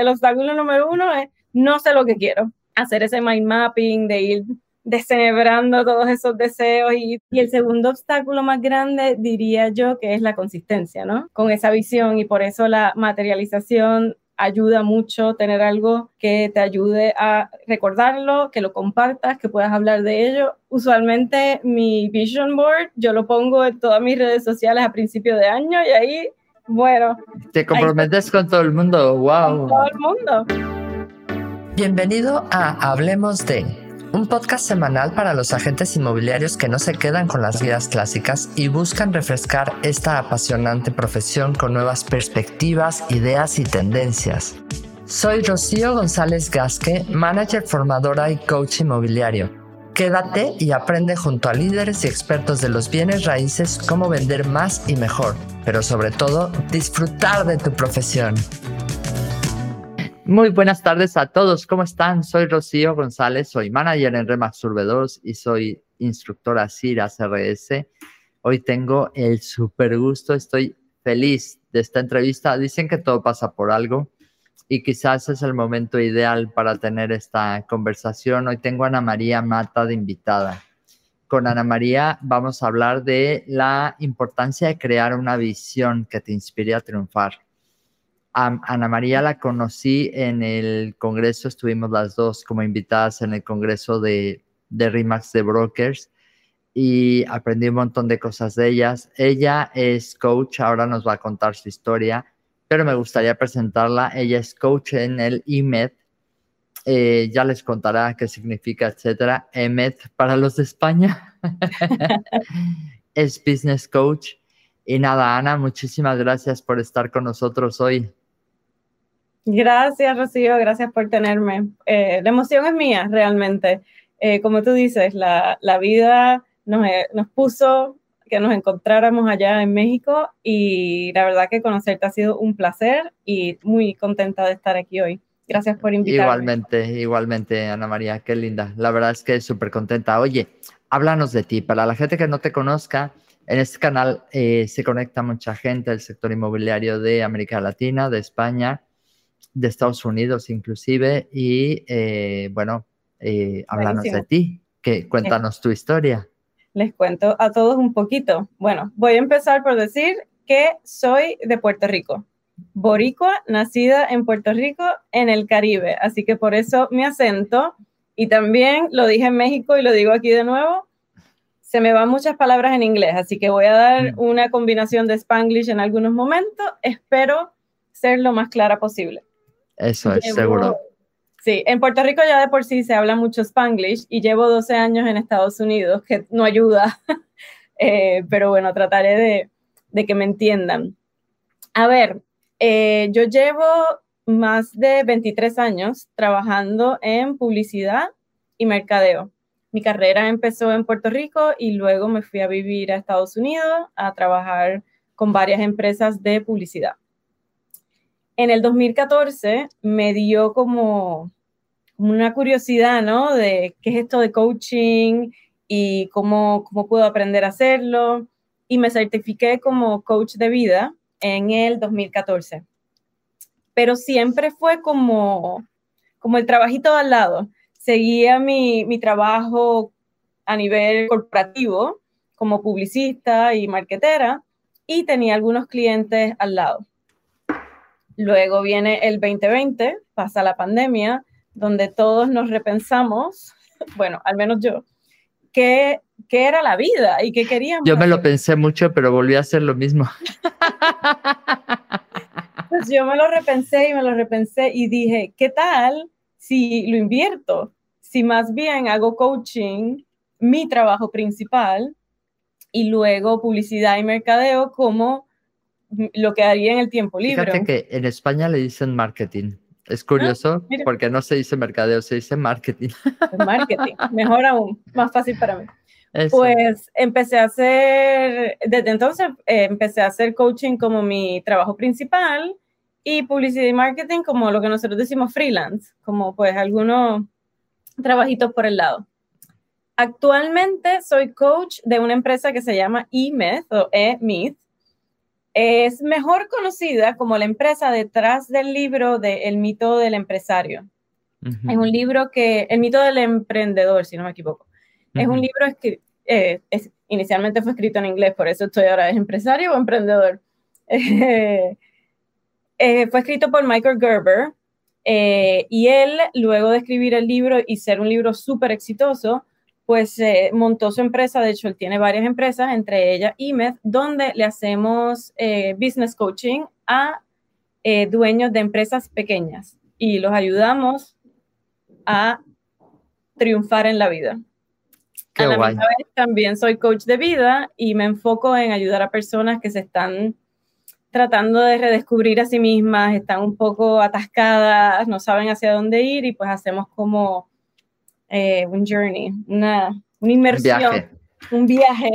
el obstáculo número uno es no sé lo que quiero. Hacer ese mind mapping, de ir descerebrando todos esos deseos. Y, y, el segundo obstáculo más grande, diría yo, que es la consistencia, ¿no? Con esa visión y por eso la materialización ayuda mucho tener algo que te ayude a recordarlo, que lo compartas, que puedas hablar de ello. Usualmente mi vision board yo lo pongo en todas mis redes sociales a principio de año y ahí, bueno. Te comprometes con todo el mundo, wow. Con todo el mundo. Bienvenido a Hablemos de un podcast semanal para los agentes inmobiliarios que no se quedan con las guías clásicas y buscan refrescar esta apasionante profesión con nuevas perspectivas, ideas y tendencias. Soy Rocío González Gasque, manager formadora y coach inmobiliario. Quédate y aprende junto a líderes y expertos de los bienes raíces cómo vender más y mejor, pero sobre todo disfrutar de tu profesión. Muy buenas tardes a todos, ¿cómo están? Soy Rocío González, soy manager en Remax Urbe 2 y soy instructora CIRA CRS. Hoy tengo el super gusto, estoy feliz de esta entrevista. Dicen que todo pasa por algo y quizás es el momento ideal para tener esta conversación. Hoy tengo a Ana María Mata de invitada. Con Ana María vamos a hablar de la importancia de crear una visión que te inspire a triunfar Ana María la conocí en el congreso, estuvimos las dos como invitadas en el congreso de, de RIMAX de Brokers y aprendí un montón de cosas de ellas. Ella es coach, ahora nos va a contar su historia, pero me gustaría presentarla. Ella es coach en el IMED, eh, ya les contará qué significa, etcétera. EMED para los de España. es business coach. Y nada, Ana, muchísimas gracias por estar con nosotros hoy. Gracias, Rocío, gracias por tenerme. Eh, la emoción es mía, realmente. Eh, como tú dices, la, la vida nos, eh, nos, puso que nos encontráramos allá en México y la verdad que conocerte ha sido un placer y muy contenta de estar aquí hoy. Gracias por invitarme. Igualmente, igualmente, Ana María, qué linda. La verdad es que súper contenta. Oye, háblanos de ti. Para la gente que no te conozca, en este canal se conecta mucha gente del sector inmobiliario de América Latina, de España de Estados Unidos inclusive, y eh, bueno, eh, háblanos de ti, que, cuéntanos tu historia. Les cuento a todos un poquito. Bueno, voy a empezar por decir que soy de Puerto Rico, boricua, nacida en Puerto Rico, en el Caribe, así que por eso mi acento, y también lo dije en México y lo digo aquí de nuevo, se me van muchas palabras en inglés, así que voy a dar mm. una combinación de spanglish en algunos momentos, espero ser lo más clara posible. Eso es, seguro. Sí, en Puerto Rico ya de por sí se habla mucho spanglish y llevo 12 años en Estados Unidos, que no ayuda, eh, pero bueno, trataré de, de, que me entiendan. A ver, eh, yo llevo más de 23 años trabajando en publicidad y mercadeo. Mi carrera empezó en Puerto Rico y luego me fui a vivir a Estados Unidos a trabajar con varias empresas de publicidad en el 2014 me dio como, una curiosidad, ¿no? De qué es esto de coaching y cómo, cómo puedo aprender a hacerlo. Y me certifiqué como coach de vida en el 2014. Pero siempre fue como, como el trabajito al lado. Seguía mi, mi trabajo a nivel corporativo como publicista y marketera y tenía algunos clientes al lado. Luego viene el 2020, pasa la pandemia, donde todos nos repensamos, bueno, al menos yo, qué, qué era la vida y qué queríamos. Yo me lo pensé mucho, pero volví a hacer lo mismo. Pues yo me lo repensé y me lo repensé y dije, ¿qué tal si lo invierto? Si más bien hago coaching, mi trabajo principal, y luego publicidad y mercadeo como lo que haría en el tiempo libre. Fíjate que en España le dicen marketing. Es curioso ah, porque no se dice mercadeo, se dice marketing. Marketing, mejor aún, más fácil para mí. Pues empecé a hacer, desde entonces eh, empecé a hacer coaching como mi trabajo principal y publicidad y marketing como lo que nosotros decimos freelance, como pues algunos trabajitos por el lado. Actualmente soy coach de una empresa que se llama eMyth o eMyth Es mejor conocida como la empresa detrás del libro de El mito del empresario. Es un libro que, El mito del emprendedor, si no me equivoco. Es un libro que eh, inicialmente fue escrito en inglés, por eso estoy ahora, ¿es empresario o emprendedor? Eh, fue escrito por Michael Gerber eh, y él, luego de escribir el libro y ser un libro súper exitoso, pues montó su empresa, de hecho él tiene varias empresas, entre ellas IMED, donde le hacemos business coaching a dueños de empresas pequeñas y los ayudamos a triunfar en la vida. a la misma vez también soy coach de vida y me enfoco en ayudar a personas que se están tratando de redescubrir a sí mismas, están un poco atascadas, no saben hacia dónde ir y pues hacemos como eh, un journey, una, una inmersión, un viaje.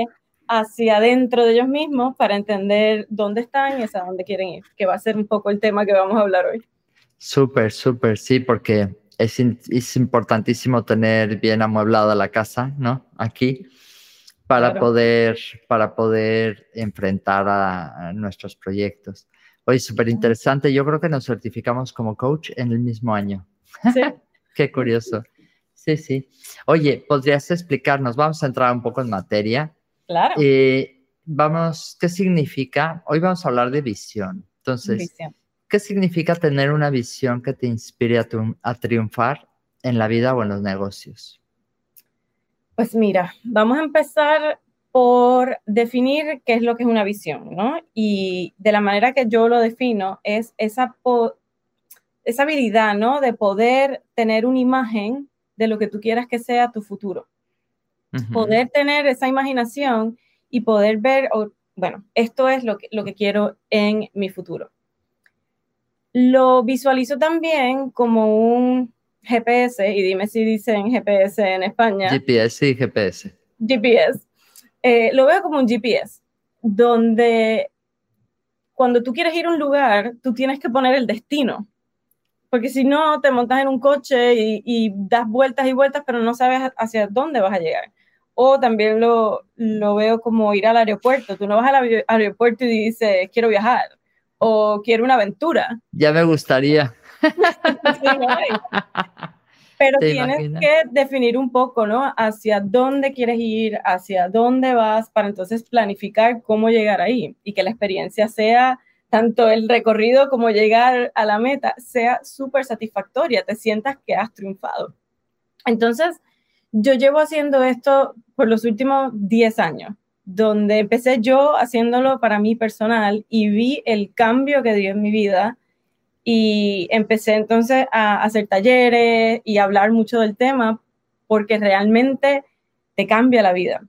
hacia adentro de ellos mismos para entender dónde están y hacia dónde quieren ir, que va a ser un poco el tema que vamos a hablar hoy. Súper, súper, sí, porque es, importantísimo tener bien amueblada la casa, ¿no? Aquí, para, poder, para poder enfrentar a, nuestros proyectos. Oye, súper interesante. Yo creo que nos certificamos como coach en el mismo año. Sí. Qué curioso. Sí, sí. Oye, ¿podrías explicarnos? Vamos a entrar un poco en materia. Claro. Eh, vamos, ¿qué significa? Hoy vamos a hablar de visión. Entonces, visión. ¿Qué significa tener una visión que te inspire a, triunfar en la vida o en los negocios? Pues mira, vamos a empezar por definir qué es lo que es una visión, ¿no? Y de la manera que yo lo defino es esa, esa habilidad, ¿no? De poder tener una imagen de lo que tú quieras que sea tu futuro. Poder tener esa imaginación y poder ver, bueno, esto es lo que, lo que quiero en mi futuro. Lo visualizo también como un GPS, y dime si dicen GPS en España. GPS y GPS. GPS. Eh, lo veo como un GPS, donde cuando tú quieres ir a un lugar, tú tienes que poner el destino. Porque si no, te montas en un coche y, das vueltas y vueltas, pero no sabes hacia dónde vas a llegar. O también lo, lo veo como ir al aeropuerto. Tú no vas al aeropuerto y dices, quiero viajar o quiero una aventura. Ya me gustaría. Pero tienes que definir un poco, ¿no? Hacia dónde quieres ir, hacia dónde vas, para entonces planificar cómo llegar ahí y que la experiencia sea tanto el recorrido como llegar a la meta sea súper satisfactoria, te sientas que has triunfado. Entonces, yo llevo haciendo esto por los últimos 10 años donde empecé yo haciéndolo para mí personal y vi el cambio que dio en mi vida y empecé entonces a hacer talleres y hablar mucho del tema porque realmente te cambia la vida.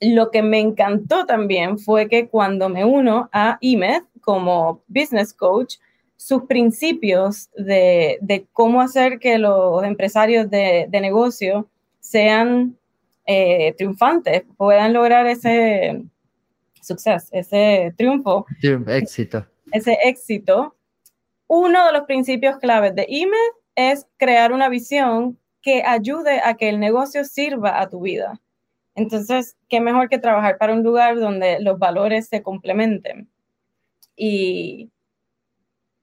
Lo que me encantó también fue que cuando me uno a IMED como business coach, sus principios de, cómo hacer que los empresarios de, de negocio sean eh, triunfantes puedan lograr ese suceso, ese triunfo. Éxito. Ese éxito. Uno de los principios claves de IMED es crear una visión que ayude a que el negocio sirva a tu vida. Entonces, qué mejor que trabajar para un lugar donde los valores se complementen. Y,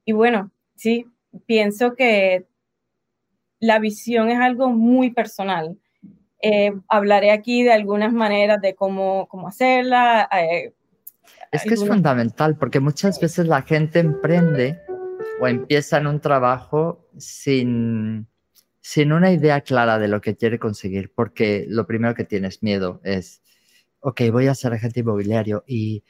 y bueno, sí, pienso que la visión es algo muy personal. Eh, hablaré aquí de algunas maneras de cómo, cómo hacerla. Eh, es que es fundamental porque muchas veces la gente emprende o empieza en un trabajo sin, sin una idea clara de lo que quiere conseguir, porque lo primero que tienes miedo es, ok, voy a ser agente inmobiliario y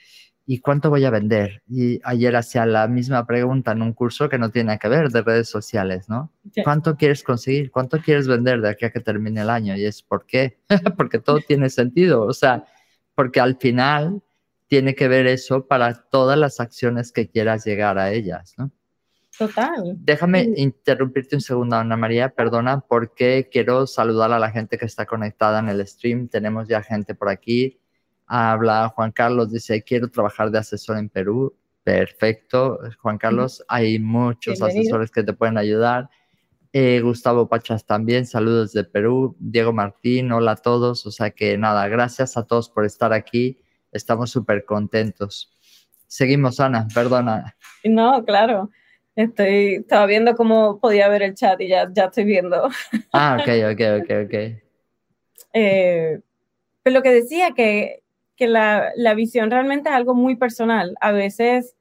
¿y cuánto voy a vender? Y ayer hacía la misma pregunta en un curso que no tiene que ver de redes sociales, ¿no? ¿Cuánto quieres conseguir? ¿Cuánto quieres vender de aquí a que termine el año? Y es ¿por qué? porque todo tiene sentido, o sea, porque al final tiene que ver eso para todas las acciones que quieras llegar a ellas, ¿no? Total. Déjame interrumpirte un segundo, Ana María, perdona, porque quiero saludar a la gente que está conectada en el stream. Tenemos ya gente por aquí Habla Juan Carlos, dice, quiero trabajar de asesor en Perú. Perfecto, Juan Carlos, hay muchos asesores que te pueden ayudar. Eh, Gustavo Pachas también, saludos de Perú. Diego Martín, hola a todos. O sea que nada, gracias a todos por estar aquí. Estamos súper contentos. Seguimos, Ana, perdona. No, claro. Estoy, estaba viendo cómo podía ver el chat y ya, ya estoy viendo. Ah, ok, ok, ok, ok. Eh, pero lo que decía, que, que la, la, visión realmente es algo muy personal. A veces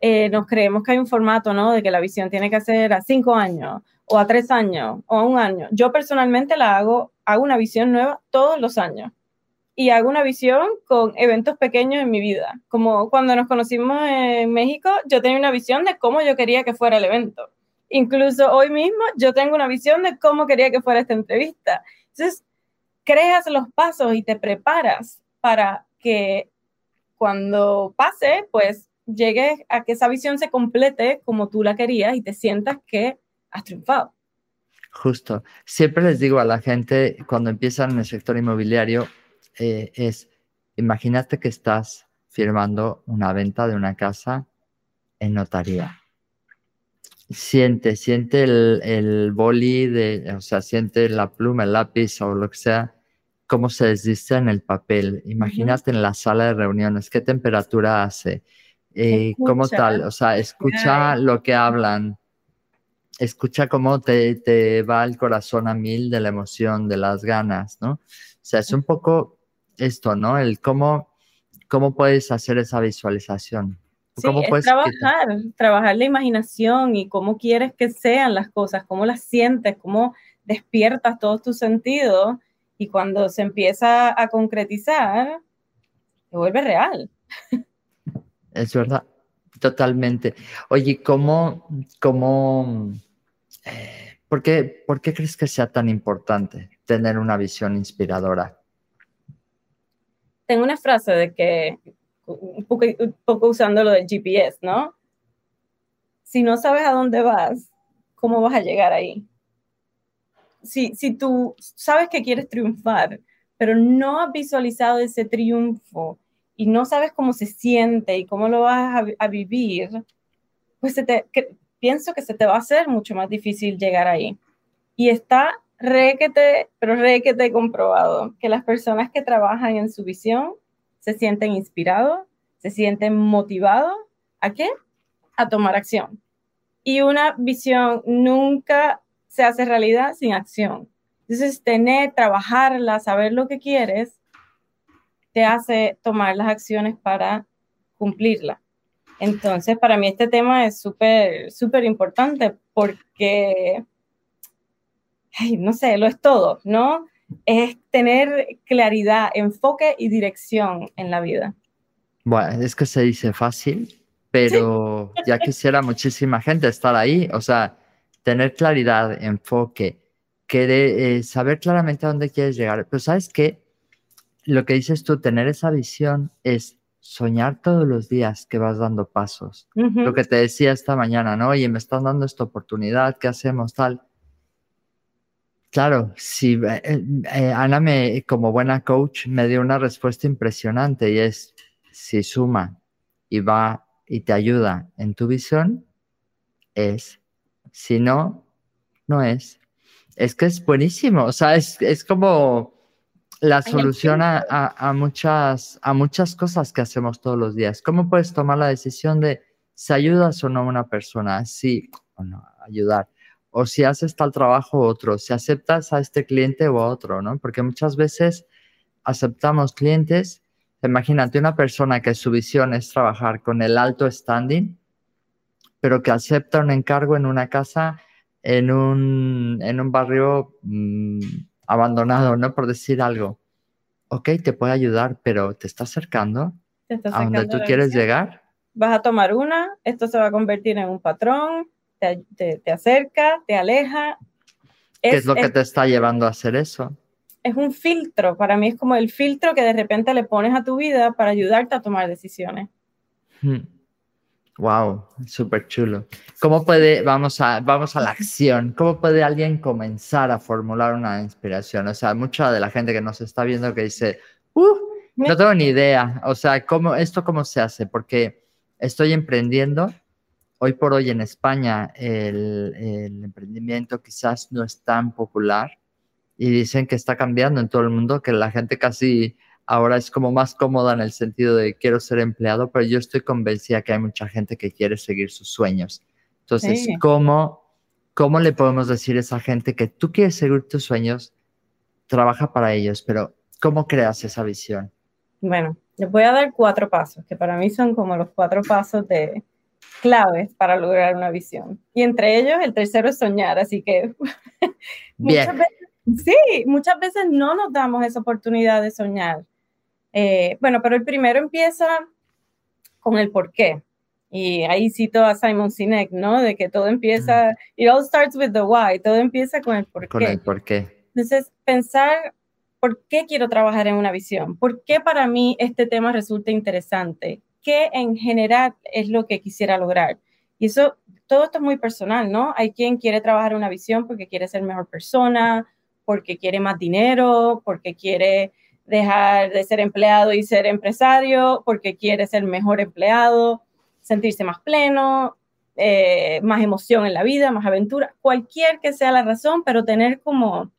eh, nos creemos que hay un formato, ¿no? De que la visión tiene que ser a cinco años, o a tres años, o a un año. Yo personalmente la hago, hago una visión nueva todos los años y hago una visión con eventos pequeños en mi vida. Como cuando nos conocimos en México, yo tenía una visión de cómo yo quería que fuera el evento. Incluso hoy mismo yo tengo una visión de cómo quería que fuera esta entrevista. Entonces, creas los pasos y te preparas para que cuando pase, pues llegues a que esa visión se complete como tú la querías y te sientas que has triunfado. Justo. Siempre les digo a la gente cuando empiezan en el sector inmobiliario, eh, es, imagínate que estás firmando una venta de una casa en notaría. Siente, siente el, el boli, de, o sea, siente la pluma, el lápiz o lo que sea, cómo se desdice en el papel. Imagínate en la sala de reuniones, qué temperatura hace, eh, cómo tal, o sea, escucha lo que hablan, escucha cómo te, te, va el corazón a mil de la emoción, de las ganas, ¿no? O sea, es un poco esto, ¿no? El cómo, cómo puedes hacer esa visualización. ¿Cómo puedes trabajar, trabajar la imaginación y cómo quieres que sean las cosas, cómo las sientes, cómo despiertas todos tus sentidos y cuando se empieza a concretizar, se vuelve real. Es verdad, totalmente. Oye, ¿cómo, cómo, eh, ¿por, qué, ¿por qué crees que sea tan importante tener una visión inspiradora? tengo una frase de que, un poco, usando lo del GPS, ¿no? Si no sabes a dónde vas, ¿cómo vas a llegar ahí? Si, tú sabes que quieres triunfar, pero no has visualizado ese triunfo y no sabes cómo se siente y cómo lo vas a, vivir, pues pienso que se te va a hacer mucho más difícil llegar ahí. Y está requete, pero requete comprobado que las personas que trabajan en su visión se sienten inspirados, se sienten motivados, ¿a qué? A tomar acción. Y una visión nunca se hace realidad sin acción. Entonces, tener, trabajarla, saber lo que quieres, te hace tomar las acciones para cumplirla. Entonces, para mí este tema es súper, súper importante porque no sé, lo es todo, ¿no? Es tener claridad, enfoque y dirección en la vida. Bueno, es que se dice fácil, pero ya quisiera muchísima gente estar ahí, o sea, tener claridad, enfoque, que eh, saber claramente a dónde quieres llegar. Pero sabes qué, lo que dices tú, tener esa visión es soñar todos los días que vas dando pasos. Lo que te decía esta mañana, ¿no? Oye, me están dando esta oportunidad, ¿qué hacemos? Tal. Claro, sí, eh, eh, Ana me, como buena coach me dio una respuesta impresionante y es, si suma y va y te ayuda en tu visión, es, si no, no es. Es que es buenísimo, o sea, es, como la solución a, muchas, a muchas cosas que hacemos todos los días. ¿Cómo puedes tomar la decisión de si ayudas o no a una persona? Sí o no, ayudar o si haces tal trabajo otro, si aceptas a este cliente o a otro, ¿no? Porque muchas veces aceptamos clientes, imagínate una persona que su visión es trabajar con el alto standing, pero que acepta un encargo en una casa en un, en un barrio mm, abandonado, ¿no? Por decir algo. Ok, te puede ayudar, pero ¿te está acercando, a donde tú quieres llegar? Vas a tomar una, esto se va a convertir en un patrón, te, acerca, te aleja. ¿Qué es, lo que te está llevando a hacer eso? Es un filtro, para mí es como el filtro que de repente le pones a tu vida para ayudarte a tomar decisiones. Wow, súper chulo. ¿Cómo puede, vamos a, vamos a la acción, cómo puede alguien comenzar a formular una inspiración? O sea, mucha de la gente que nos está viendo que dice, uh, no tengo ni idea, o sea, ¿cómo, ¿esto cómo se hace? Porque estoy emprendiendo hoy por hoy en España el, emprendimiento quizás no es tan popular y dicen que está cambiando en todo el mundo, que la gente casi ahora es como más cómoda en el sentido de quiero ser empleado, pero yo estoy convencida que hay mucha gente que quiere seguir sus sueños. Entonces, ¿cómo, ¿cómo le podemos decir a esa gente que tú quieres seguir tus sueños? Trabaja para ellos, pero ¿cómo creas esa visión? Bueno, les voy a dar cuatro pasos, que para mí son como los cuatro pasos de claves para lograr una visión. Y entre ellos, el tercero es soñar, así que muchas veces, sí, muchas veces no nos damos esa oportunidad de soñar. Eh, bueno, pero el primero empieza con el por qué. Y ahí cito a Simon Sinek, ¿no? De que todo empieza, it all starts with the why, todo empieza con el por qué. Con el por qué. Entonces, pensar ¿Por qué quiero trabajar en una visión? ¿Por qué para mí este tema resulta interesante? ¿Qué en general es lo que quisiera lograr? Y eso, todo esto es muy personal, ¿no? Hay quien quiere trabajar en una visión porque quiere ser mejor persona, porque quiere más dinero, porque quiere dejar de ser empleado y ser empresario, porque quiere ser mejor empleado, sentirse más pleno, eh, más emoción en la vida, más aventura, cualquier que sea la razón, pero tener como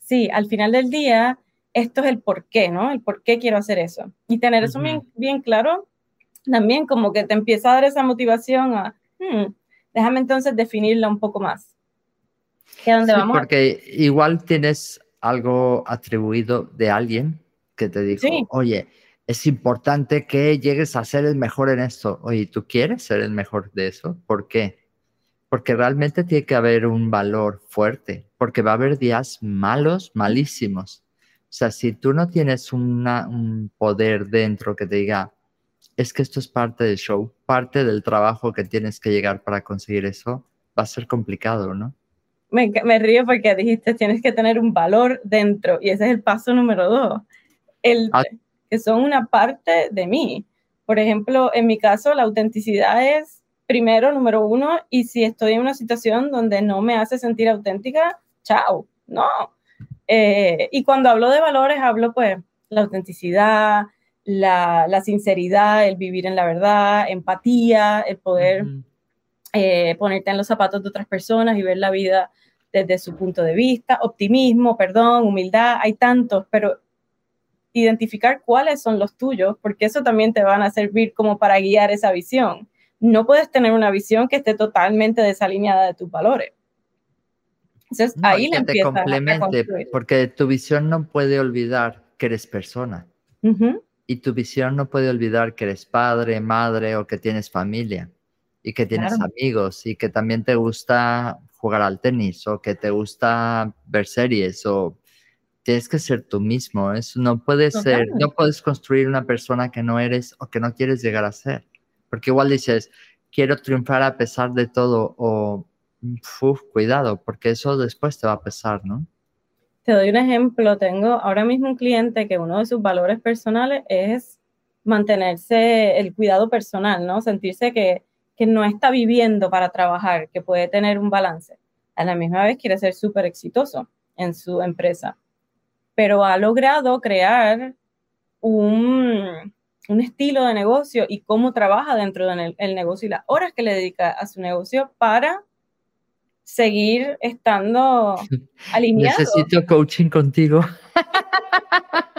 sí, al final del día, esto es el por qué, ¿no? El por qué quiero hacer eso. Y tener eso bien, claro, también como que te empieza a dar esa motivación a, hmm, déjame entonces definirla un poco más. ¿Qué dónde vamos? Porque igual tienes algo atribuido de alguien que te dijo, oye, es importante que llegues a ser el mejor en esto. Oye, ¿tú quieres ser el mejor de eso? ¿Por qué? porque realmente tiene que haber un valor fuerte, porque va a haber días malos, malísimos. O sea, si tú no tienes un poder dentro que te diga, es que esto es parte del show, parte del trabajo que tienes que llegar para conseguir eso, va a ser complicado, ¿no? Me, río porque dijiste, tienes que tener un valor dentro y ese es el paso número dos, el, ah. que son una parte de mí. Por ejemplo, en mi caso, la autenticidad es primero, número uno, y si estoy en una situación donde no me hace sentir auténtica, chao, no. Eh, y cuando hablo de valores, hablo pues la autenticidad, la, sinceridad, el vivir en la verdad, empatía, el poder eh, ponerte en los zapatos de otras personas y ver la vida desde su punto de vista, optimismo, perdón, humildad, hay tantos, pero identificar cuáles son los tuyos, porque eso también te van a servir como para guiar esa visión no puedes tener una visión que esté totalmente desalineada de tus valores. Entonces, ahí le empieza complemente, porque tu visión no puede olvidar que eres persona. Y tu visión no puede olvidar que eres padre, madre o que tienes familia y que tienes amigos y que también te gusta jugar al tenis o que te gusta ver series o tienes que ser tú mismo. Eso no puedes ser, no puedes construir una persona que no eres o que no quieres llegar a ser. Porque igual dices, quiero triunfar a pesar de todo o, uf, cuidado, porque eso después te va a pesar, ¿no? Te doy un ejemplo. Tengo ahora mismo un cliente que uno de sus valores personales es mantenerse el cuidado personal, ¿no? Sentirse que, que no está viviendo para trabajar, que puede tener un balance. A la misma vez quiere ser súper exitoso en su empresa, pero ha logrado crear un, un estilo de negocio y cómo trabaja dentro del negocio y las horas que le dedica a su negocio para seguir estando alineado. Necesito coaching contigo.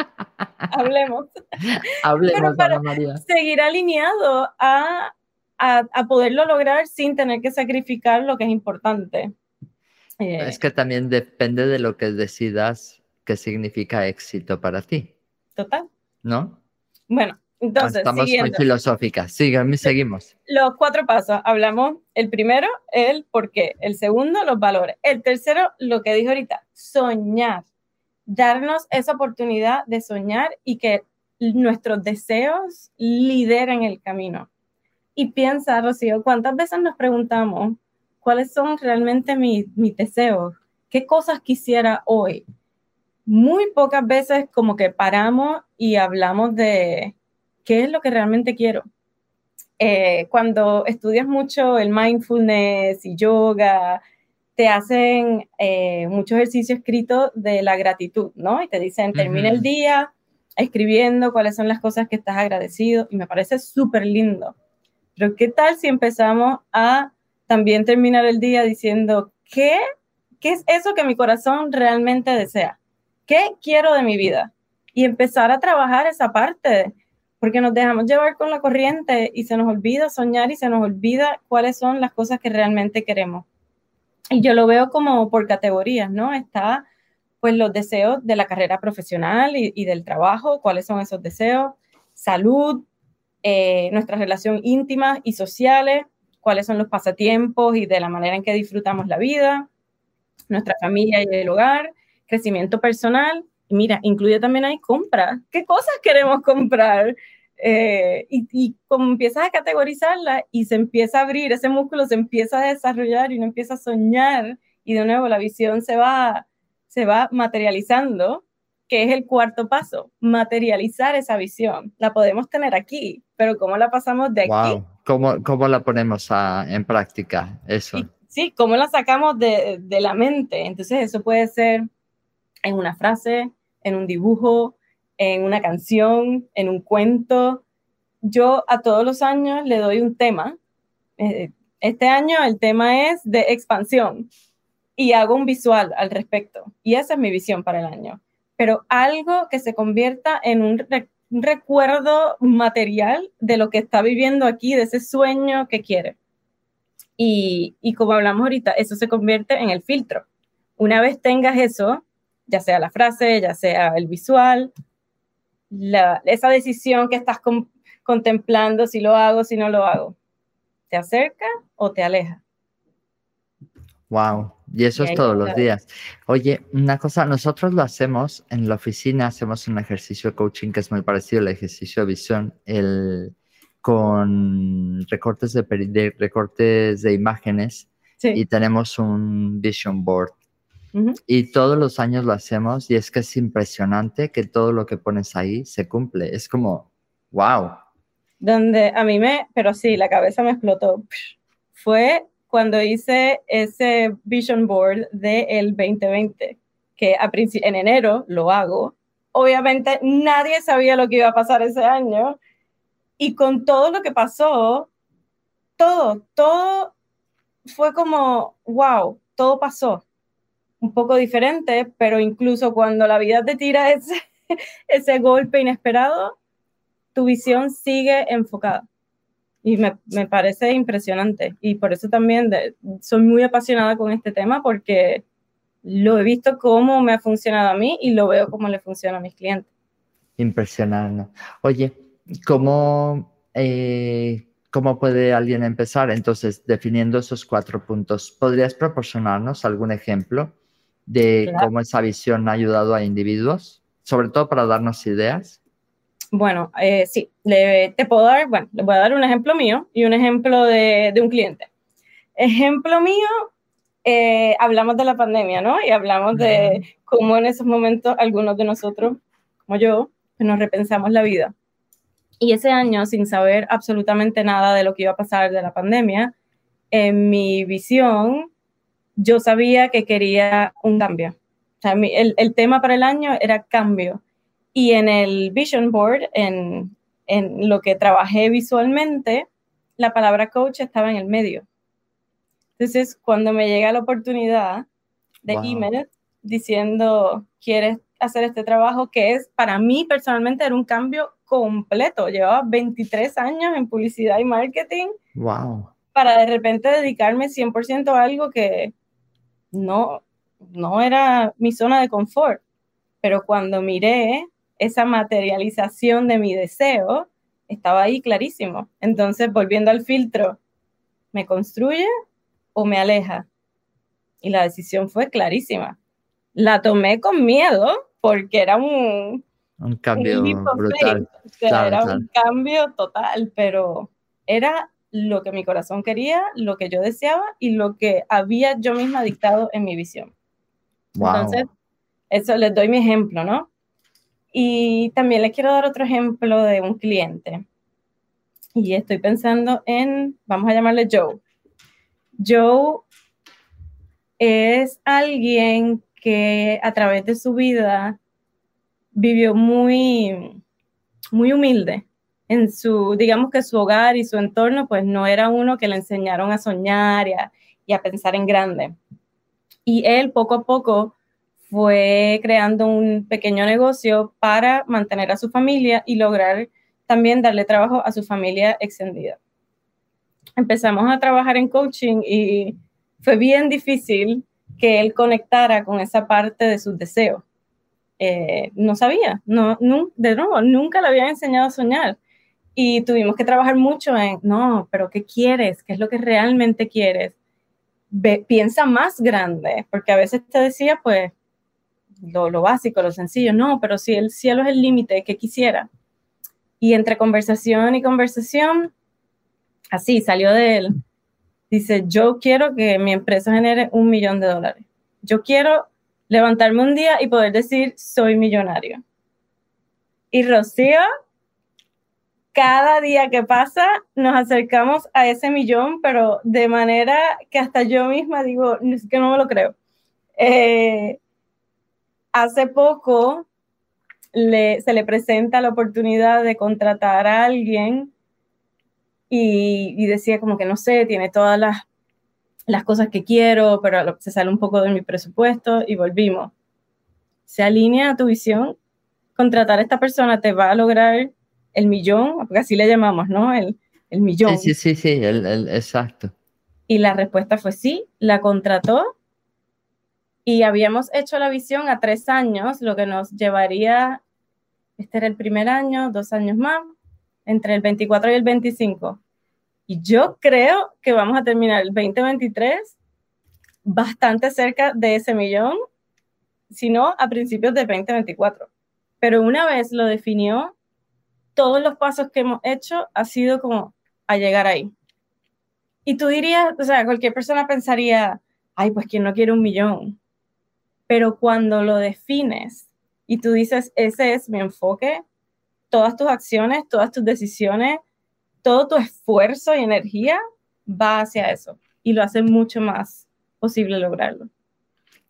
Hablemos. Hablemos, para María. Seguir alineado a, a, poderlo lograr sin tener que sacrificar lo que es importante. Eh, es que también depende de lo que decidas que significa éxito para ti. Total. ¿No? Bueno, entonces, Estamos muy filosóficas. Síganme, seguimos. Los cuatro pasos. Hablamos el primero, el por qué. El segundo, los valores. El tercero, lo que dijo ahorita, soñar. Darnos esa oportunidad de soñar y que nuestros deseos lideren el camino. Y piensa, Rocío, ¿cuántas veces nos preguntamos cuáles son realmente mis, mis deseos? ¿Qué cosas quisiera hoy? Muy pocas veces como que paramos y hablamos de, qué es lo que realmente quiero. Eh, cuando estudias mucho el mindfulness y yoga, te hacen eh, mucho ejercicio escrito de la gratitud, ¿no? Y te dicen, termina el día escribiendo cuáles son las cosas que estás agradecido y me parece súper lindo. Pero ¿qué tal si empezamos a también terminar el día diciendo, ¿qué, ¿qué es eso que mi corazón realmente desea? ¿Qué quiero de mi vida? y empezar a trabajar esa parte, porque nos dejamos llevar con la corriente y se nos olvida soñar y se nos olvida cuáles son las cosas que realmente queremos. Y yo lo veo como por categorías, ¿no? Está pues los deseos de la carrera profesional y, del trabajo, cuáles son esos deseos, salud, eh, nuestra relación íntima y sociales, cuáles son los pasatiempos y de la manera en que disfrutamos la vida, nuestra familia y el hogar, crecimiento personal. Mira, incluye también ahí compra. ¿Qué cosas queremos comprar? Eh, y, y, como empiezas a categorizarla y se empieza a abrir, ese músculo se empieza a desarrollar y uno empieza a soñar y de nuevo la visión se va, se va materializando, que es el cuarto paso, materializar esa visión. La podemos tener aquí, pero ¿cómo la pasamos de aquí? ¿Cómo, ¿Cómo, la ponemos en práctica? Eso. sí, ¿cómo la sacamos de, de la mente? Entonces eso puede ser en una frase, en un dibujo, en una canción, en un cuento. Yo a todos los años le doy un tema. Eh, este año el tema es de expansión y hago un visual al respecto. Y esa es mi visión para el año. Pero algo que se convierta en un, recuerdo material de lo que está viviendo aquí, de ese sueño que quiere. Y, y como hablamos ahorita, eso se convierte en el filtro. Una vez tengas eso, ya sea la frase, ya sea el visual, esa decisión que estás contemplando, si lo hago, si no lo hago, ¿te acerca o te aleja? Wow, y eso es todos los días. Oye, una cosa, nosotros lo hacemos en la oficina, hacemos un ejercicio de coaching que es muy parecido al ejercicio de visión, el, con recortes de, recortes de imágenes y tenemos un vision board y todos los años lo hacemos y es que es impresionante que todo lo que pones ahí se cumple. Es como, wow. Donde a mí me, pero sí, la cabeza me explotó. Fue cuando hice ese vision board del 2020, que a en enero lo hago. Obviamente nadie sabía lo que iba a pasar ese año y con todo lo que pasó, todo, todo fue como, wow, todo pasó un poco diferente, pero incluso cuando la vida te tira ese, ese golpe inesperado, tu visión sigue enfocada. Y me, me parece impresionante. Y por eso también soy muy apasionada con este tema porque lo he visto cómo me ha funcionado a mí y lo veo cómo le funciona a mis clientes. Impresionante. Oye, ¿cómo, eh, ¿cómo puede alguien empezar? Entonces, definiendo esos cuatro puntos, ¿podrías proporcionarnos algún ejemplo de cómo esa visión ha ayudado a individuos, sobre todo para darnos ideas? Bueno, eh, sí, le, te puedo dar, bueno, le voy a dar un ejemplo mío y un ejemplo de, de un cliente. Ejemplo mío, eh, hablamos de la pandemia, ¿no? Y hablamos de cómo en esos momentos algunos de nosotros, como yo, nos repensamos la vida. Y ese año, sin saber absolutamente nada de lo que iba a pasar de la pandemia, en mi visión yo sabía que quería un cambio. O sea, el, el, tema para el año era cambio. Y en el vision board, en, en lo que trabajé visualmente, la palabra coach estaba en el medio. Entonces, cuando me llega la oportunidad de email diciendo, ¿quieres hacer este trabajo? Que es, para mí personalmente, era un cambio completo. Llevaba 23 años en publicidad y marketing. Wow. Para de repente dedicarme 100% a algo que, no, no era mi zona de confort, pero cuando miré esa materialización de mi deseo, estaba ahí clarísimo. Entonces, volviendo al filtro, ¿me construye o me aleja? Y la decisión fue clarísima. La tomé con miedo porque era un, un cambio brutal. era un cambio total, pero era lo que mi corazón quería, lo que yo deseaba y lo que había yo misma dictado en mi visión. Entonces, eso les doy mi ejemplo, ¿no? Y también les quiero dar otro ejemplo de un cliente. Y estoy pensando en, vamos a llamarle Joe. Joe es alguien que a través de su vida vivió muy, muy humilde en su, digamos que su hogar y su entorno, pues no era uno que le enseñaron a soñar y a, pensar en grande. Y él poco a poco fue creando un pequeño negocio para mantener a su familia y lograr también darle trabajo a su familia extendida. Empezamos a trabajar en coaching y fue bien difícil que él conectara con esa parte de sus deseos. Eh, no sabía, no, de nuevo, nunca le había enseñado a soñar. Y tuvimos que trabajar mucho en, no, pero ¿qué quieres? ¿Qué es lo que realmente quieres? piensa más grande, porque a veces te decía, pues, lo, lo, básico, lo sencillo, no, pero si el cielo es el límite, ¿qué quisiera? Y entre conversación y conversación, así salió de él. Dice, yo quiero que mi empresa genere un millón de dólares. Yo quiero levantarme un día y poder decir, soy millonario. Y Rocío cada día que pasa nos acercamos a ese millón, pero de manera que hasta yo misma digo, es que no me lo creo. Eh, hace poco se le presenta la oportunidad de contratar a alguien y, y decía como que no sé, tiene todas las, las cosas que quiero, pero se sale un poco de mi presupuesto y volvimos. Se alinea a tu visión, contratar a esta persona te va a lograr el millón, porque así le llamamos, ¿no? El, el millón. Sí, sí, sí, sí, el, el, exacto. Y la respuesta fue sí, la contrató y habíamos hecho la visión a tres años, lo que nos llevaría, este era el primer año, dos años más, entre el 24 y el 25. Y yo creo que vamos a terminar el 2023 bastante cerca de ese millón, si no a principios de 2024. Pero una vez lo definió, todos los pasos que hemos hecho ha sido como a llegar ahí. Y tú dirías, o sea, cualquier persona pensaría, ay, pues quién no quiere un millón. Pero cuando lo defines y tú dices, ese es mi enfoque, todas tus acciones, todas tus decisiones, todo tu esfuerzo y energía va hacia eso y lo hace mucho más posible lograrlo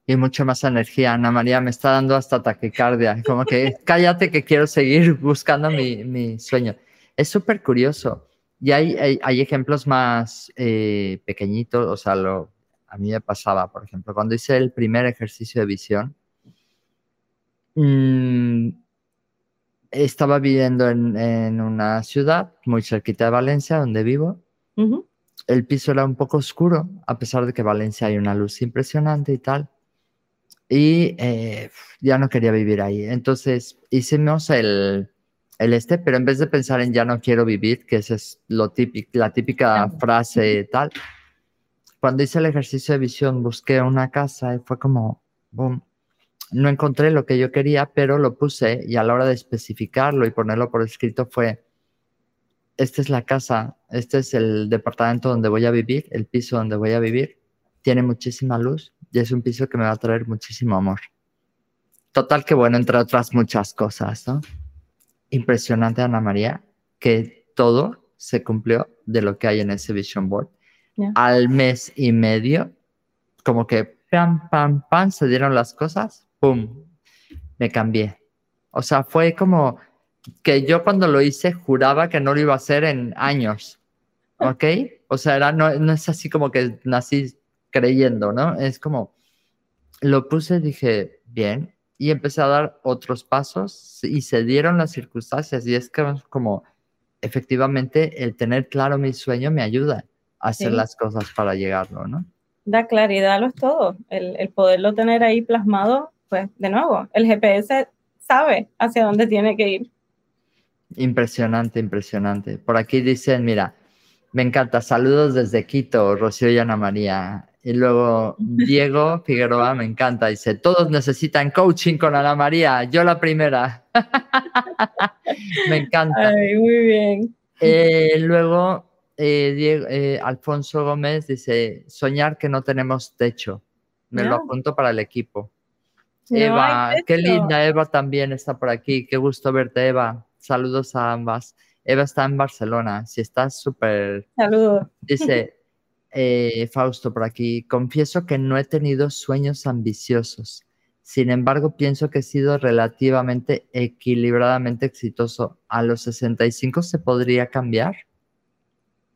y mucho más energía. Ana María me está dando hasta taquicardia, como que cállate que quiero seguir buscando mi, mi sueño. Es súper curioso. Y hay, hay, ejemplos más eh, pequeñitos, o sea, lo, a mí me pasaba, por ejemplo, cuando hice el primer ejercicio de visión, mmm, estaba viviendo en, en, una ciudad muy cerquita de Valencia, donde vivo. El piso era un poco oscuro, a pesar de que Valencia hay una luz impresionante y tal y eh, ya no quería vivir ahí. Entonces hicimos el, el este, pero en vez de pensar en ya no quiero vivir, que esa es lo típico, la típica frase tal, cuando hice el ejercicio de visión busqué una casa y fue como, boom, no encontré lo que yo quería, pero lo puse y a la hora de especificarlo y ponerlo por escrito fue, esta es la casa, este es el departamento donde voy a vivir, el piso donde voy a vivir, tiene muchísima luz, y es un piso que me va a traer muchísimo amor. Total que bueno, entre otras muchas cosas, ¿no? Impresionante, Ana María, que todo se cumplió de lo que hay en ese vision board. Al mes y medio, como que pam, pam, pam, se dieron las cosas, pum, me cambié. O sea, fue como que yo cuando lo hice juraba que no lo iba a hacer en años, ¿ok? O sea, era, no, no es así como que nací creyendo, ¿no? Es como, lo puse, dije, bien, y empecé a dar otros pasos y se dieron las circunstancias y es que como, efectivamente, el tener claro mi sueño me ayuda a hacer las cosas para llegarlo, ¿no? Da claridad lo es todo, el, el poderlo tener ahí plasmado, pues de nuevo, el GPS sabe hacia dónde tiene que ir. Impresionante, impresionante. Por aquí dicen, mira, me encanta, saludos desde Quito, Rocío y Ana María. Y luego Diego Figueroa me encanta, dice, todos necesitan coaching con Ana María, yo la primera. me encanta. muy bien. Eh, luego eh, Diego, eh, Alfonso Gómez dice, soñar que no tenemos techo. Me lo apunto para el equipo. Eva, qué linda, Eva también está por aquí. Qué gusto verte, Eva. Saludos a ambas. Eva está en Barcelona. Si estás súper. Saludos. Dice, eh, Fausto por aquí, confieso que no he tenido sueños ambiciosos. Sin embargo, pienso que he sido relativamente equilibradamente exitoso. ¿A los 65 se podría cambiar?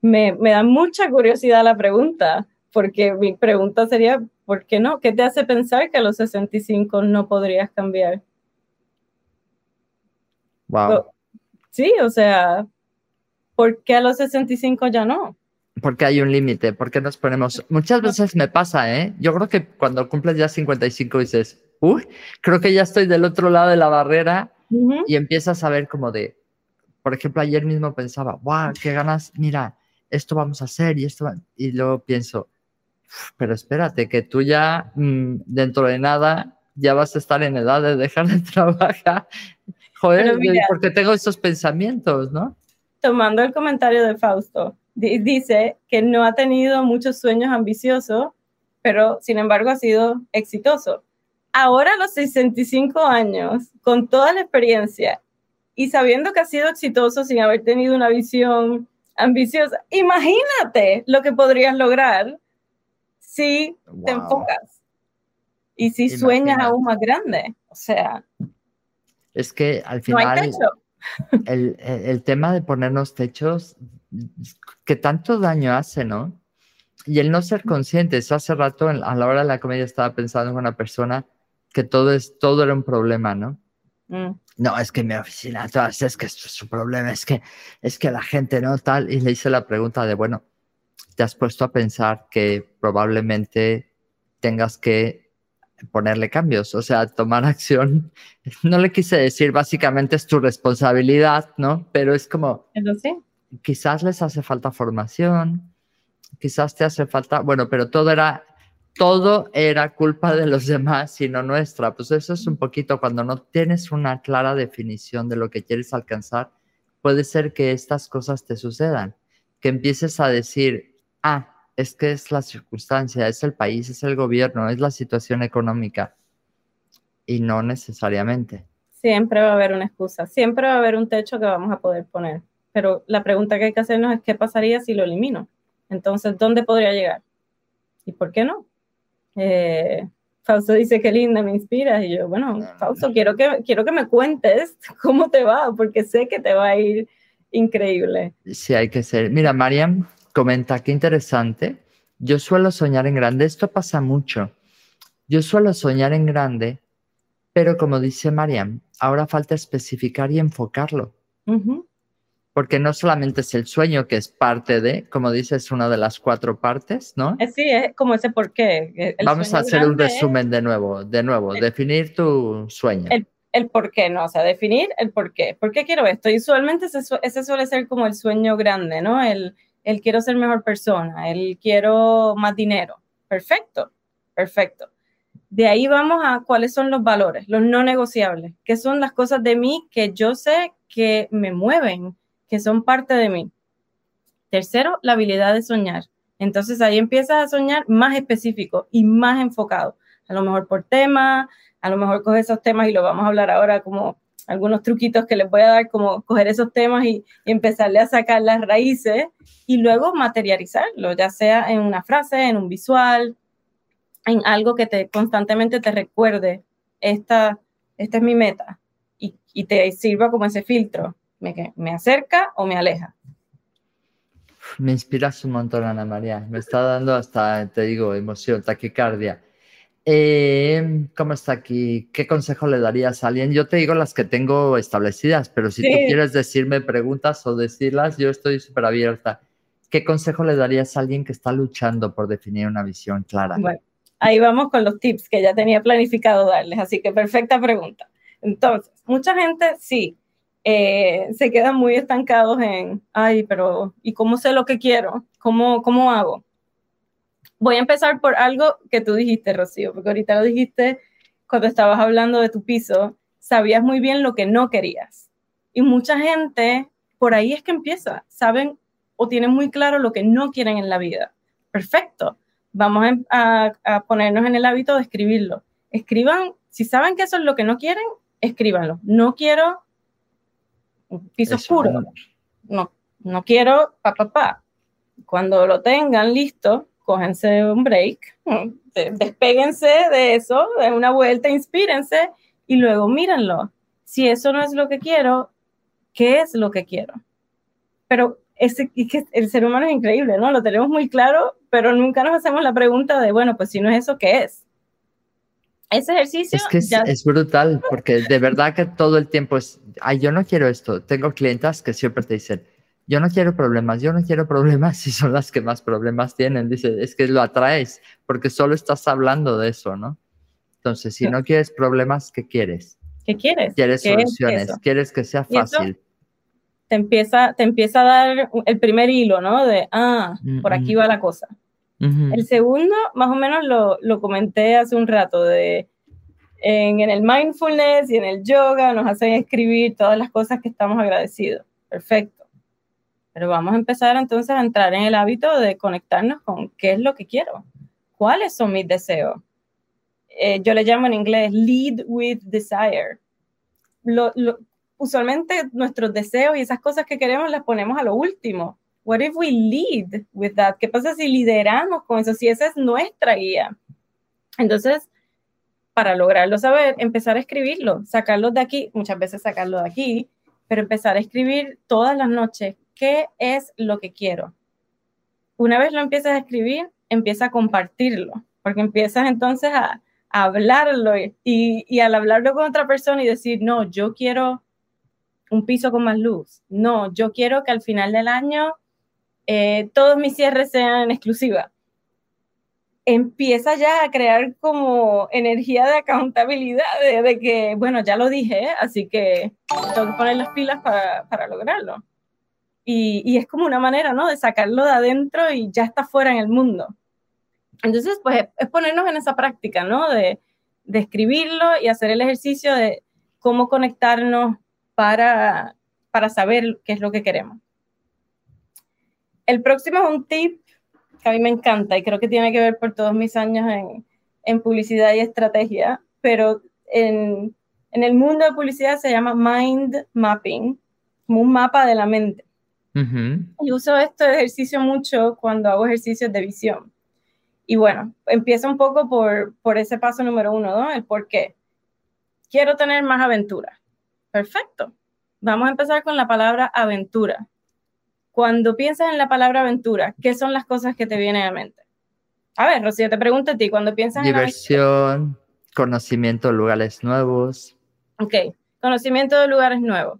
Me, da mucha curiosidad la pregunta, porque mi pregunta sería, ¿Por qué no? ¿Qué te hace pensar que a los 65 no podrías cambiar? Wow. Sí, o sea, ¿por qué a los 65 ya no? Porque hay un límite, porque nos ponemos... Muchas veces me pasa, ¿eh? Yo creo que cuando cumples ya 55 dices, uy, creo que ya estoy del otro lado de la barrera y empiezas a ver como de, por ejemplo, ayer mismo pensaba, wow, qué ganas, mira, esto vamos a hacer y esto, y luego pienso, pero espérate, que tú ya mm, dentro de nada ya vas a estar en edad de dejar de trabajar. Joder, porque tengo esos pensamientos, ¿no? Tomando el comentario de Fausto, dice que no ha tenido muchos sueños ambiciosos, pero sin embargo ha sido exitoso. Ahora a los 65 años, con toda la experiencia y sabiendo que ha sido exitoso sin haber tenido una visión ambiciosa, imagínate lo que podrías lograr si te enfocas y si sueñas aún más grande. O sea. Es que al final. El, el, tema de ponernos techos, que tanto daño hace, ¿no? Y el no ser consciente, eso hace rato a la hora de la comedia estaba pensando en una persona que todo, es, todo era un problema, ¿no? Mm. No, es que mi oficina, es que esto es un problema, es que, es que la gente no tal. Y le hice la pregunta de, bueno, ¿te has puesto a pensar que probablemente tengas que ponerle cambios, o sea, tomar acción. No le quise decir, básicamente es tu responsabilidad, ¿no? Pero es como, quizás les hace falta formación, quizás te hace falta, bueno, pero todo era todo era culpa de los demás y no nuestra. Pues eso es un poquito cuando no tienes una clara definición de lo que quieres alcanzar, puede ser que estas cosas te sucedan, que empieces a decir, ah, es que es la circunstancia, es el país, es el gobierno, es la situación económica y no necesariamente. Siempre va a haber una excusa, siempre va a haber un techo que vamos a poder poner, pero la pregunta que hay que hacernos es qué pasaría si lo elimino. Entonces, ¿dónde podría llegar? ¿Y por qué no? Eh, Fausto dice que linda, me inspira. Y yo, bueno, Fausto, quiero que, quiero que me cuentes cómo te va, porque sé que te va a ir increíble. Sí, hay que ser. Mira, Mariam comenta, qué interesante. Yo suelo soñar en grande. Esto pasa mucho. Yo suelo soñar en grande, pero como dice Mariam, ahora falta especificar y enfocarlo porque no solamente es el sueño que es parte de, como dices, una de las cuatro partes, ¿no? Eh, sí, es como ese por qué. Vamos a hacer un resumen de nuevo, de nuevo, definir tu sueño. El, el, por qué, ¿no? O sea, definir el por qué. ¿Por qué quiero esto? Y usualmente ese, ese suele ser como el sueño grande, ¿no? El, el quiero ser mejor persona, el quiero más dinero. Perfecto, perfecto. De ahí vamos a cuáles son los valores, los no negociables, qué son las cosas de mí que yo sé que me mueven, que son parte de mí. Tercero, la habilidad de soñar. Entonces ahí empiezas a soñar más específico y más enfocado. A lo mejor por tema, a lo mejor coger esos temas y lo vamos a hablar ahora como algunos truquitos que les voy a dar, como coger esos temas y, empezarle a sacar las raíces y luego materializarlo, ya sea en una frase, en un visual, en algo que te constantemente te recuerde, esta, esta es mi meta y, y te sirva como ese filtro me, me acerca o me aleja. Me inspiras un montón, Ana María. Me está dando hasta, te digo, emoción, taquicardia. Eh, ¿Cómo está aquí? ¿Qué consejo le darías a alguien? Yo te digo las que tengo establecidas, pero si tú quieres decirme preguntas o decirlas, yo estoy súper abierta. ¿Qué consejo le darías a alguien que está luchando por definir una visión clara? Bueno, ahí vamos con los tips que ya tenía planificado darles, así que perfecta pregunta. Entonces, mucha gente sí eh, se quedan muy estancados en, ay, pero ¿y cómo sé lo que quiero? ¿Cómo, ¿Cómo hago? Voy a empezar por algo que tú dijiste, Rocío, porque ahorita lo dijiste cuando estabas hablando de tu piso, sabías muy bien lo que no querías. Y mucha gente por ahí es que empieza, saben o tienen muy claro lo que no quieren en la vida. Perfecto. Vamos a, a ponernos en el hábito de escribirlo. Escriban, si saben que eso es lo que no quieren, escríbanlo. No quiero piso oscuro. No, no quiero pa, pa, pa. Cuando lo tengan listo, cógense un break, despéguense de eso, de una vuelta, inspírense y luego mírenlo. Si eso no es lo que quiero, ¿qué es lo que quiero? Pero ese, el ser humano es increíble, ¿no? Lo tenemos muy claro pero nunca nos hacemos la pregunta de, bueno, pues si no es eso, ¿qué es? Ese ejercicio... Es que es, es brutal, porque de verdad que todo el tiempo es, ay, yo no quiero esto. Tengo clientas que siempre te dicen, yo no quiero problemas, yo no quiero problemas, y son las que más problemas tienen. Dice, es que lo atraes, porque solo estás hablando de eso, ¿no? Entonces, si no quieres problemas, ¿qué quieres? ¿Qué quieres? Quieres soluciones, quieres que sea fácil. Te empieza, te empieza a dar el primer hilo, ¿no? De, ah, por aquí va la cosa. El segundo, más o menos lo, lo, comenté hace un rato, de en, en el mindfulness y en el yoga nos hacen escribir todas las cosas que estamos agradecidos. Perfecto. Pero vamos a empezar entonces a entrar en el hábito de conectarnos con qué es lo que quiero, cuáles son mis deseos, eh, yo le llamo en inglés lead with desire. usualmente nuestros deseos y esas cosas que queremos las ponemos a lo último. What if we lead with that? ¿Qué pasa si lideramos con eso? Si esa es nuestra guía. Entonces, para lograrlo saber, empezar a escribirlo, sacarlo de aquí, muchas veces sacarlo de aquí, pero empezar a escribir todas las noches qué es lo que quiero. Una vez lo empiezas a escribir, empieza a compartirlo, porque empiezas entonces a, hablarlo y, al hablarlo con otra persona y decir, no, yo quiero un piso con más luz, no, yo quiero que al final del año eh, todos mis cierres sean en exclusiva. Empieza ya a crear como energía de accountabilidad, de, que, bueno, ya lo dije, así que tengo que poner las pilas para, lograrlo. Y, y, es como una manera, ¿no? De sacarlo de adentro y ya está fuera en el mundo. Entonces, pues es ponernos en esa práctica, ¿no? De, de escribirlo y hacer el ejercicio de cómo conectarnos para, para saber qué es lo que queremos. El próximo es un tip que a mí me encanta y creo que tiene que ver por todos mis años en, en publicidad y estrategia, pero en, en, el mundo de publicidad se llama mind mapping, como un mapa de la mente. Y uso este ejercicio mucho cuando hago ejercicios de visión. Y bueno, empieza un poco por, por ese paso número uno, ¿no? El por qué. Quiero tener más aventura. Perfecto. Vamos a empezar con la palabra aventura. Cuando piensas en la palabra aventura, ¿qué son las cosas que te vienen a mente? A ver, Rocío, te pregunto a ti, cuando piensas en... Diversión, conocimiento de lugares nuevos. Ok, conocimiento de lugares nuevos.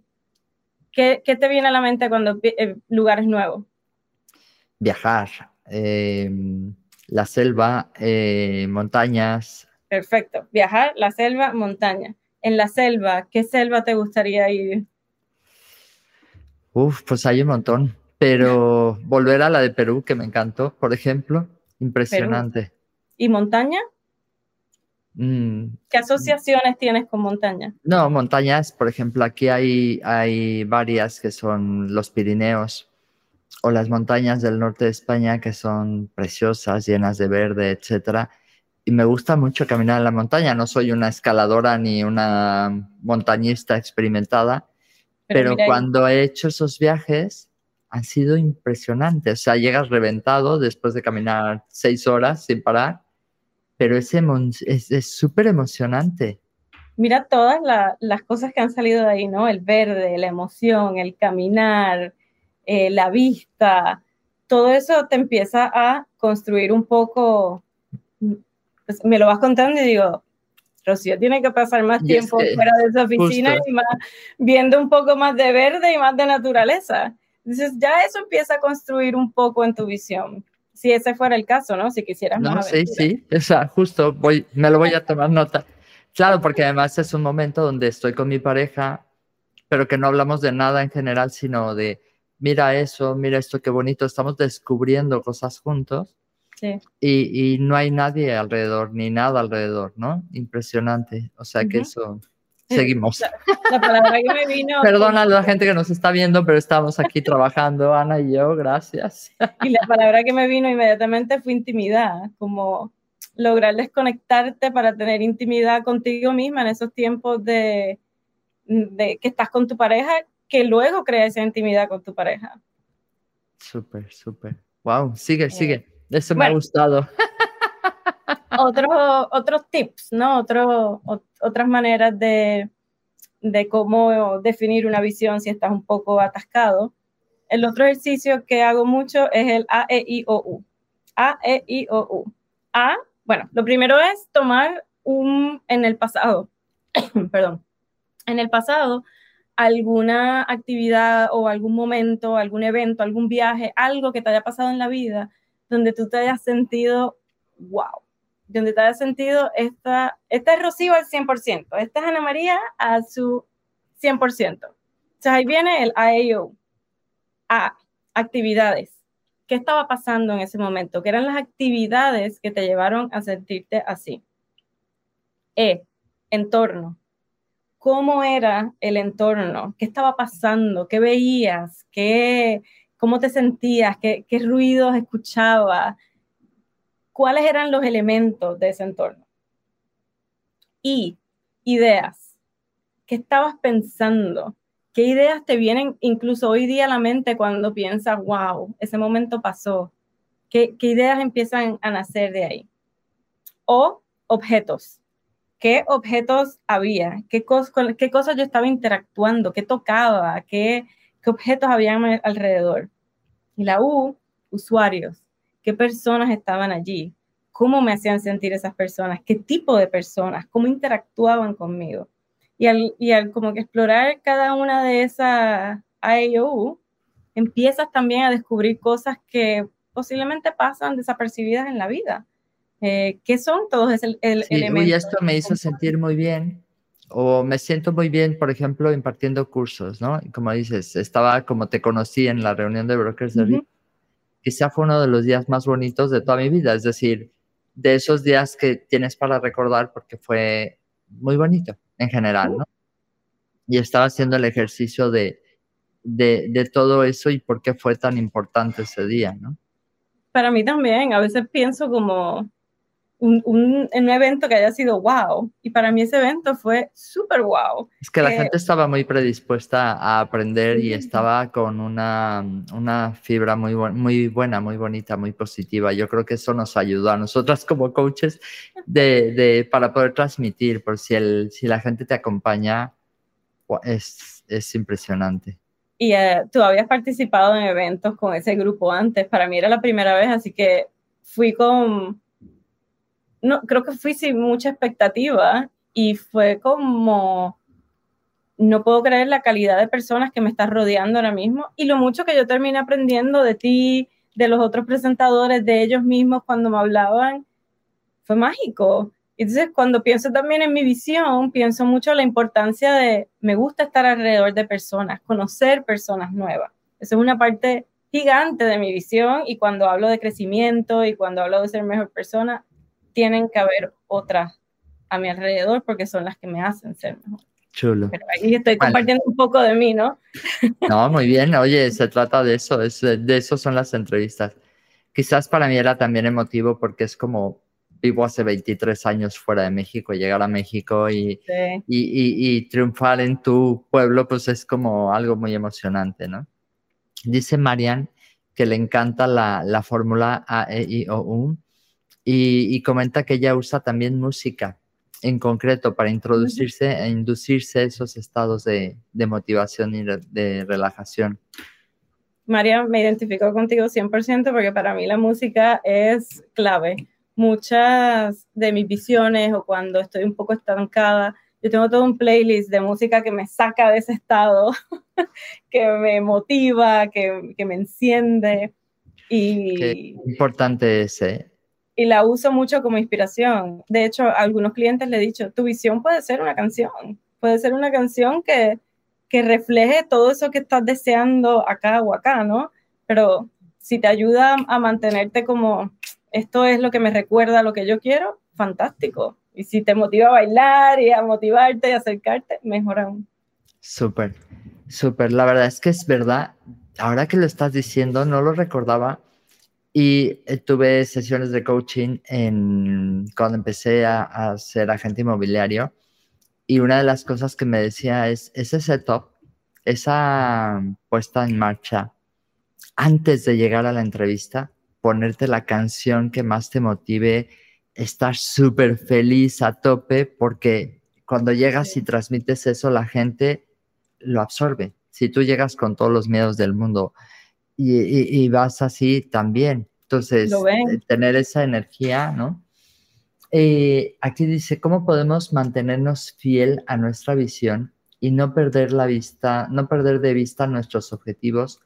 ¿Qué, qué te viene a la mente cuando eh, lugares nuevos? Viajar. Eh, la selva, eh, montañas. Perfecto. Viajar, la selva, montaña. En la selva, ¿qué selva te gustaría ir? Uf, pues hay un montón. Pero volver a la de Perú, que me encantó, por ejemplo, impresionante. ¿Y montaña? Mm. ¿Qué asociaciones tienes con montaña? No, montañas, por ejemplo, aquí hay, hay varias que son los Pirineos, o las montañas del norte de España que son preciosas, llenas de verde, etcétera. Y me gusta mucho caminar en la montaña. No soy una escaladora ni una montañista experimentada, pero, cuando he hecho esos viajes han sido impresionantes. O sea, llegas reventado después de caminar seis horas sin parar, pero es súper es, emocionante. Mira todas las cosas que han salido de ahí, ¿no? El verde, la emoción, el caminar, eh, la vista, todo eso te empieza a construir un poco, pues, me lo vas contando y digo, Rocío tiene que pasar más tiempo fuera de su oficina y más, viendo un poco más de verde y más de naturaleza. Entonces ya eso empieza a construir un poco en tu visión. Si ese fuera el caso, ¿no? Si quisieras no, Sí, sí, o sea, justo voy, me lo voy a tomar nota. Claro, porque además es un momento donde estoy con mi pareja, pero que no hablamos de nada en general, sino de mira eso, mira esto, qué bonito, estamos descubriendo cosas juntos. Sí. Y, y, no hay nadie alrededor, ni nada alrededor, ¿no? Impresionante. O sea que eso, seguimos. La, palabra que me vino. Perdona a la gente que nos está viendo, pero estamos aquí trabajando, Ana y yo, gracias. Y la palabra que me vino inmediatamente fue intimidad, como lograr desconectarte para tener intimidad contigo misma en esos tiempos de, de que estás con tu pareja que luego crea esa intimidad con tu pareja. Súper, súper. Wow, sigue, eh, sigue. Eso me ha gustado. Otro, otros tips, ¿no? Otro, otras maneras de, de cómo definir una visión si estás un poco atascado. El otro ejercicio que hago mucho es el A, E, I, O, U. A, E, I, O, U. A, bueno, lo primero es tomar un, en el pasado, perdón, en el pasado, alguna actividad o algún momento, algún evento, algún viaje, algo que te haya pasado en la vida, donde tú te hayas sentido, wow, donde te hayas sentido, esta, esta es Rocío al 100%, esta es Ana María a su 100%. O ahí viene el IAO, A, actividades. ¿Qué estaba pasando en ese momento? ¿Qué eran las actividades que te llevaron a sentirte así? E, entorno. ¿Cómo era el entorno? ¿Qué estaba pasando? ¿Qué veías? ¿Qué, ¿Cómo te sentías? ¿Qué, qué ruidos escuchabas? ¿Cuáles eran los elementos de ese entorno? Y ideas. ¿Qué estabas pensando? ¿Qué ideas te vienen incluso hoy día a la mente cuando piensas, wow, ese momento pasó? ¿Qué, ideas empiezan a nacer de ahí? O objetos. ¿Qué objetos había? ¿Qué, qué cosas yo estaba interactuando? ¿Qué tocaba? ¿Qué, ¿Qué objetos había alrededor? Y la U, usuarios. ¿Qué personas estaban allí? ¿Cómo me hacían sentir esas personas? ¿Qué tipo de personas? ¿Cómo interactuaban conmigo? Y al, y al como que explorar cada una de esas IOU, empiezas también a descubrir cosas que posiblemente pasan desapercibidas en la vida. Eh, ¿Qué son todos esos el, sí, elementos? Y esto me hizo sentir muy bien, o me siento muy bien, por ejemplo, impartiendo cursos, ¿no? Como dices, estaba como te conocí en la reunión de Brokers de uh -huh. Quizá fue uno de los días más bonitos de toda mi vida, es decir, de esos días que tienes para recordar porque fue muy bonito en general, ¿no? Y estaba haciendo el ejercicio de, de, de, todo eso y por qué fue tan importante ese día, ¿no? Para mí también, a veces pienso como un, un, un evento que haya sido wow, y para mí ese evento fue súper wow. Es que la eh, gente estaba muy predispuesta a aprender y estaba con una, una fibra muy, muy buena, muy bonita, muy positiva. Yo creo que eso nos ayudó a nosotras como coaches de, de, para poder transmitir, por si, el, si la gente te acompaña, es, es impresionante. Y uh, tú habías participado en eventos con ese grupo antes, para mí era la primera vez, así que fui con, no, creo que fui sin mucha expectativa y fue como, no puedo creer la calidad de personas que me estás rodeando ahora mismo y lo mucho que yo terminé aprendiendo de ti, de los otros presentadores, de ellos mismos cuando me hablaban, fue mágico. Entonces, cuando pienso también en mi visión, pienso mucho en la importancia de, me gusta estar alrededor de personas, conocer personas nuevas. Eso es una parte gigante de mi visión y cuando hablo de crecimiento y cuando hablo de ser mejor persona, tienen que haber otras a mi alrededor porque son las que me hacen ser mejor. Chulo. Pero ahí estoy compartiendo vale. un poco de mí, ¿no? No, muy bien. Oye, se trata de eso, es, de eso son las entrevistas. Quizás para mí era también emotivo porque es como vivo hace 23 años fuera de México, llegar a México y, sí. y, y, y, triunfar en tu pueblo, pues es como algo muy emocionante, ¿no? Dice Marian que le encanta la, la fórmula A, E, I, O, U y, y, comenta que ella usa también música en concreto para introducirse e inducirse esos estados de, de motivación y de, relajación. María, me identifico contigo 100% porque para mí la música es clave muchas de mis visiones o cuando estoy un poco estancada, yo tengo todo un playlist de música que me saca de ese estado, que me motiva, que, que me enciende. Y, Qué importante es, ¿eh? Y la uso mucho como inspiración. De hecho, a algunos clientes le he dicho, tu visión puede ser una canción, puede ser una canción que, que refleje todo eso que estás deseando acá o acá, ¿no? Pero si te ayuda a mantenerte como esto es lo que me recuerda lo que yo quiero, fantástico. Y si te motiva a bailar y a motivarte y acercarte, mejor aún. Súper, súper. La verdad es que es verdad. Ahora que lo estás diciendo, no lo recordaba. Y eh, tuve sesiones de coaching en, cuando empecé a, a, ser agente inmobiliario. Y una de las cosas que me decía es, ese setup, esa puesta en marcha antes de llegar a la entrevista, ponerte la canción que más te motive, estar súper feliz a tope, porque cuando llegas y transmites eso, la gente lo absorbe. Si tú llegas con todos los miedos del mundo y, y, y vas así también, Entonces, eh, tener esa energía, ¿no? Eh, aquí dice, ¿cómo podemos mantenernos fiel a nuestra visión y no perder la vista, no perder de vista nuestros objetivos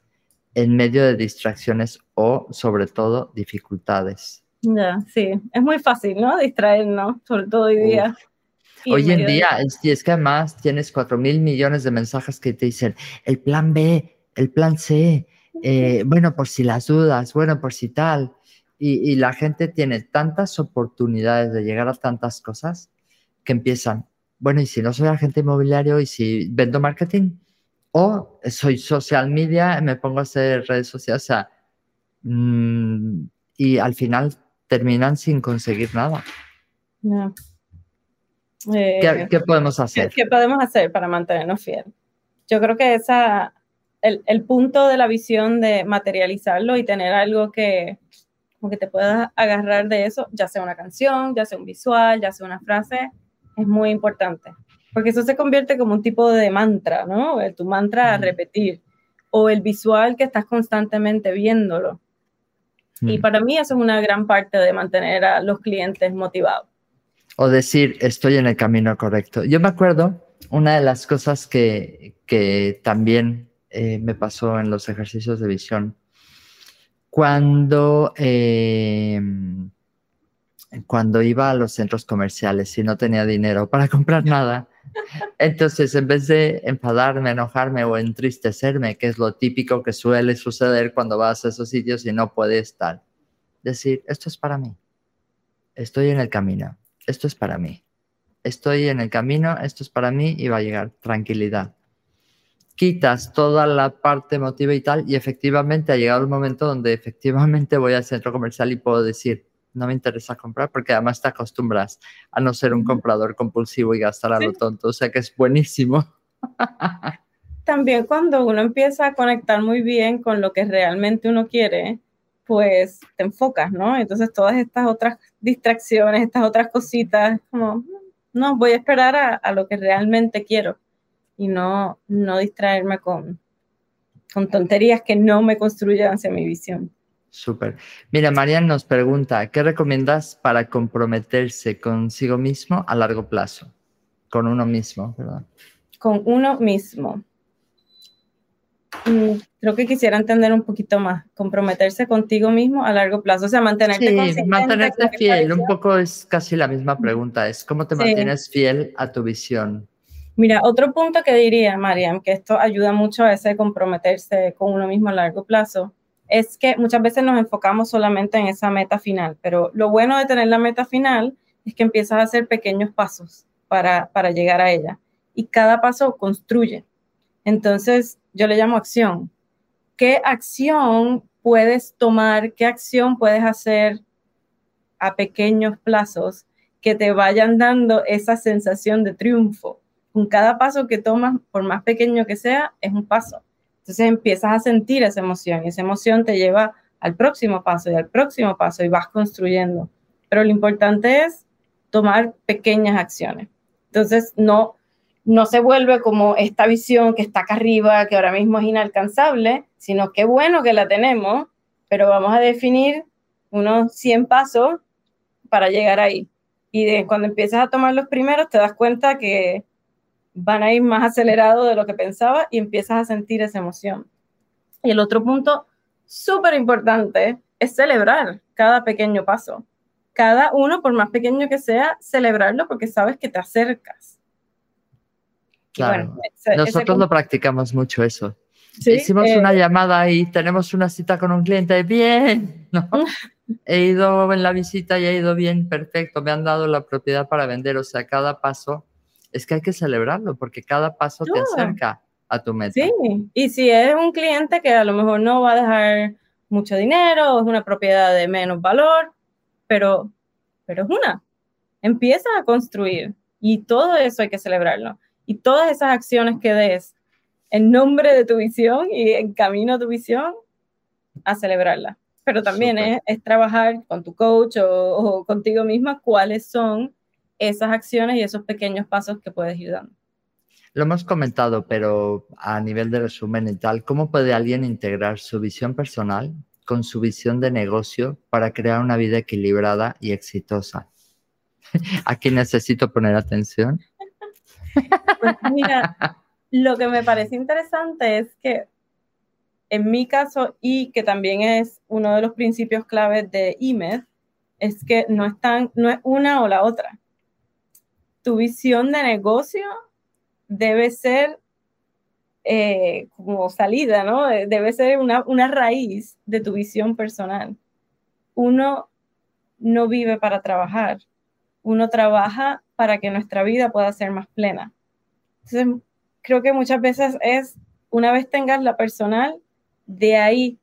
en medio de distracciones o, sobre todo, dificultades? Ya, sí, es muy fácil, ¿no? Distraernos, sobre todo hoy día. Hoy en día, y es que además tienes 4 mil millones de mensajes que te dicen el plan B, el plan C, eh, bueno, por si las dudas, bueno, por si tal. Y, la gente tiene tantas oportunidades de llegar a tantas cosas que empiezan, bueno, y si no soy agente inmobiliario y si vendo marketing, o soy social media, me pongo a hacer redes sociales, o sea, mm, y al final terminan sin conseguir nada. ¿Qué, ¿Qué, podemos hacer? ¿Qué podemos hacer para mantenernos fieles? Yo creo que esa, el, punto de la visión de materializarlo y tener algo que, como que te puedas agarrar de eso, ya sea una canción, ya sea un visual, ya sea una frase, es muy importante. Porque eso se convierte como un tipo de mantra, ¿no? Tu mantra a repetir. O el visual que estás constantemente viéndolo. Y para mí eso es una gran parte de mantener a los clientes motivados. O decir, estoy en el camino correcto. Yo me acuerdo, una de las cosas que, que también eh, me pasó en los ejercicios de visión. Cuando, eh, cuando iba a los centros comerciales y no tenía dinero para comprar nada, entonces en vez de enfadarme, enojarme o entristecerme, que es lo típico que suele suceder cuando vas a esos sitios y no puedes estar, decir, esto es para mí, estoy en el camino, esto es para mí, estoy en el camino, esto es para mí y va a llegar tranquilidad quitas toda la parte emotiva y tal, y efectivamente ha llegado el momento donde efectivamente voy al centro comercial y puedo decir, no me interesa comprar, porque además te acostumbras a no ser un comprador compulsivo y gastar a lo tonto, o sea que es buenísimo. También cuando uno empieza a conectar muy bien con lo que realmente uno quiere, pues te enfocas, ¿no? Entonces todas estas otras distracciones, estas otras cositas, como, no, voy a esperar a, a lo que realmente quiero y no, no distraerme con, con tonterías que no me construyan hacia mi visión. Súper. Mira, Marian nos pregunta, ¿qué recomiendas para comprometerse consigo mismo a largo plazo? Con uno mismo, ¿verdad? Con uno mismo. Mm, creo que quisiera entender un poquito más, comprometerse contigo mismo a largo plazo, o sea, mantenerte sí, mantenerte fiel, un poco es casi la misma pregunta, es cómo te mantienes fiel a tu visión. Mira, otro punto que diría, Mariam, que esto ayuda mucho a ese comprometerse con uno mismo a largo plazo, es que muchas veces nos enfocamos solamente en esa meta final, pero lo bueno de tener la meta final es que empiezas a hacer pequeños pasos para, para llegar a ella y cada paso construye. Entonces, yo le llamo acción. ¿Qué acción puedes tomar? ¿Qué acción puedes hacer a pequeños plazos que te vayan dando esa sensación de triunfo? Con cada paso que tomas, por más pequeño que sea, es un paso. Entonces empiezas a sentir esa emoción y esa emoción te lleva al próximo paso y al próximo paso y vas construyendo. Pero lo importante es tomar pequeñas acciones. Entonces no, no se vuelve como esta visión que está acá arriba, que ahora mismo es inalcanzable, sino que bueno que la tenemos, pero vamos a definir unos 100 pasos para llegar ahí. Y cuando empiezas a tomar los primeros, te das cuenta que van a ir más acelerado de lo que pensaba y empiezas a sentir esa emoción. Y el otro punto súper importante es celebrar cada pequeño paso. Cada uno, por más pequeño que sea, celebrarlo porque sabes que te acercas. Claro. Nosotros lo practicamos mucho eso. Hicimos una eh, llamada y tenemos una cita con un cliente. Bien, he ido en la visita y he ido bien, perfecto. Me han dado la propiedad para vender. O sea, cada paso es que hay que celebrarlo porque cada paso te acerca a tu meta. Sí, y si es un cliente que a lo mejor no va a dejar mucho dinero, es una propiedad de menos valor, pero, pero es una. Empieza a construir y todo eso hay que celebrarlo. Y todas esas acciones que des en nombre de tu visión y en camino a tu visión, a celebrarla. Pero también es, trabajar con tu coach o, o contigo misma cuáles son esas acciones y esos pequeños pasos que puedes ir dando. Lo hemos comentado, pero a nivel de resumen y tal, ¿cómo puede alguien integrar su visión personal con su visión de negocio para crear una vida equilibrada y exitosa? Aquí necesito poner atención. Pues mira, lo que me parece interesante es que en mi caso, y que también es uno de los principios claves de IMED, es que no, están, no es una o la otra. Tu visión de negocio debe ser eh, como salida, ¿no? Debe ser una, una raíz de tu visión personal. Uno no vive para trabajar, uno trabaja para que nuestra vida pueda ser más plena. Entonces, creo que muchas veces es, una vez tengas la personal, de ahí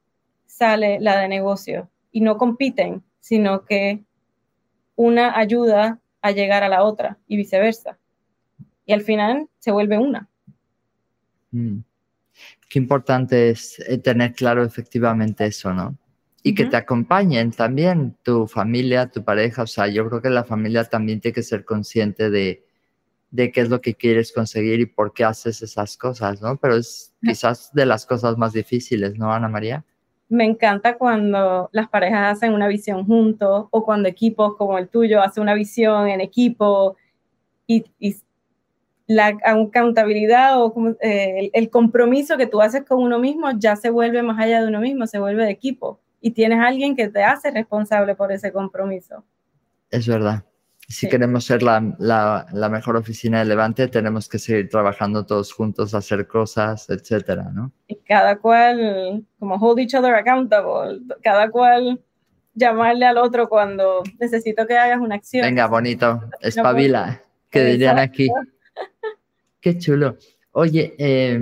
sale la de negocio y no compiten, sino que una ayuda a llegar a la otra y viceversa. Y al final se vuelve una. Mm. Qué importante es eh, tener claro efectivamente eso, ¿no? y que te acompañen también tu familia, tu pareja. O sea, yo creo que la familia también tiene que ser consciente de, de qué es lo que quieres conseguir y por qué haces esas cosas, ¿no? Pero es quizás de las cosas más difíciles, ¿no, Ana María? Me encanta cuando las parejas hacen una visión juntos o cuando equipos como el tuyo hacen una visión en equipo y, la accountabilidad o eh, el, el compromiso que tú haces con uno mismo ya se vuelve más allá de uno mismo, se vuelve de equipo y tienes a alguien que te hace responsable por ese compromiso. Es verdad. Si queremos ser la, la, mejor oficina de Levante, tenemos que seguir trabajando todos juntos, hacer cosas, etcétera, ¿no? Y cada cual, como hold each other accountable, cada cual llamarle al otro cuando necesito que hagas una acción. Venga, bonito, espabila, que dirían aquí. Qué chulo. Oye, eh,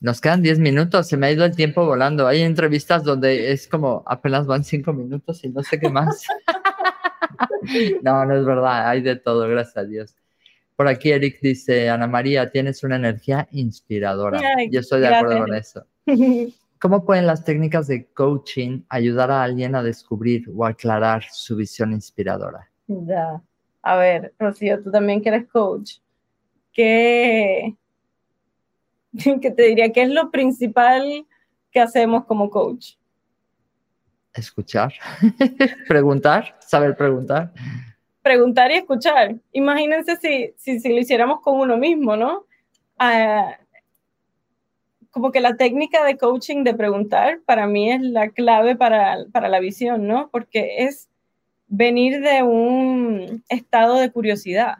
nos quedan 10 minutos, se me ha ido el tiempo volando. Hay entrevistas donde es como apenas van 5 minutos y no sé qué más. no, no es verdad, hay de todo, gracias a Dios. Por aquí Eric dice, Ana María, tienes una energía inspiradora. Yo estoy de acuerdo con eso. ¿Cómo pueden las técnicas de coaching ayudar a alguien a descubrir o aclarar su visión inspiradora? Ya. A ver, Rocío, tú también que eres coach. ¿Qué, que te diría que es lo principal que hacemos como coach. Escuchar, preguntar, saber preguntar. Preguntar y escuchar. Imagínense si, si, si lo hiciéramos con uno mismo, ¿no? Ah, como que la técnica de coaching de preguntar para mí es la clave para, para la visión, ¿no? Porque es venir de un estado de curiosidad.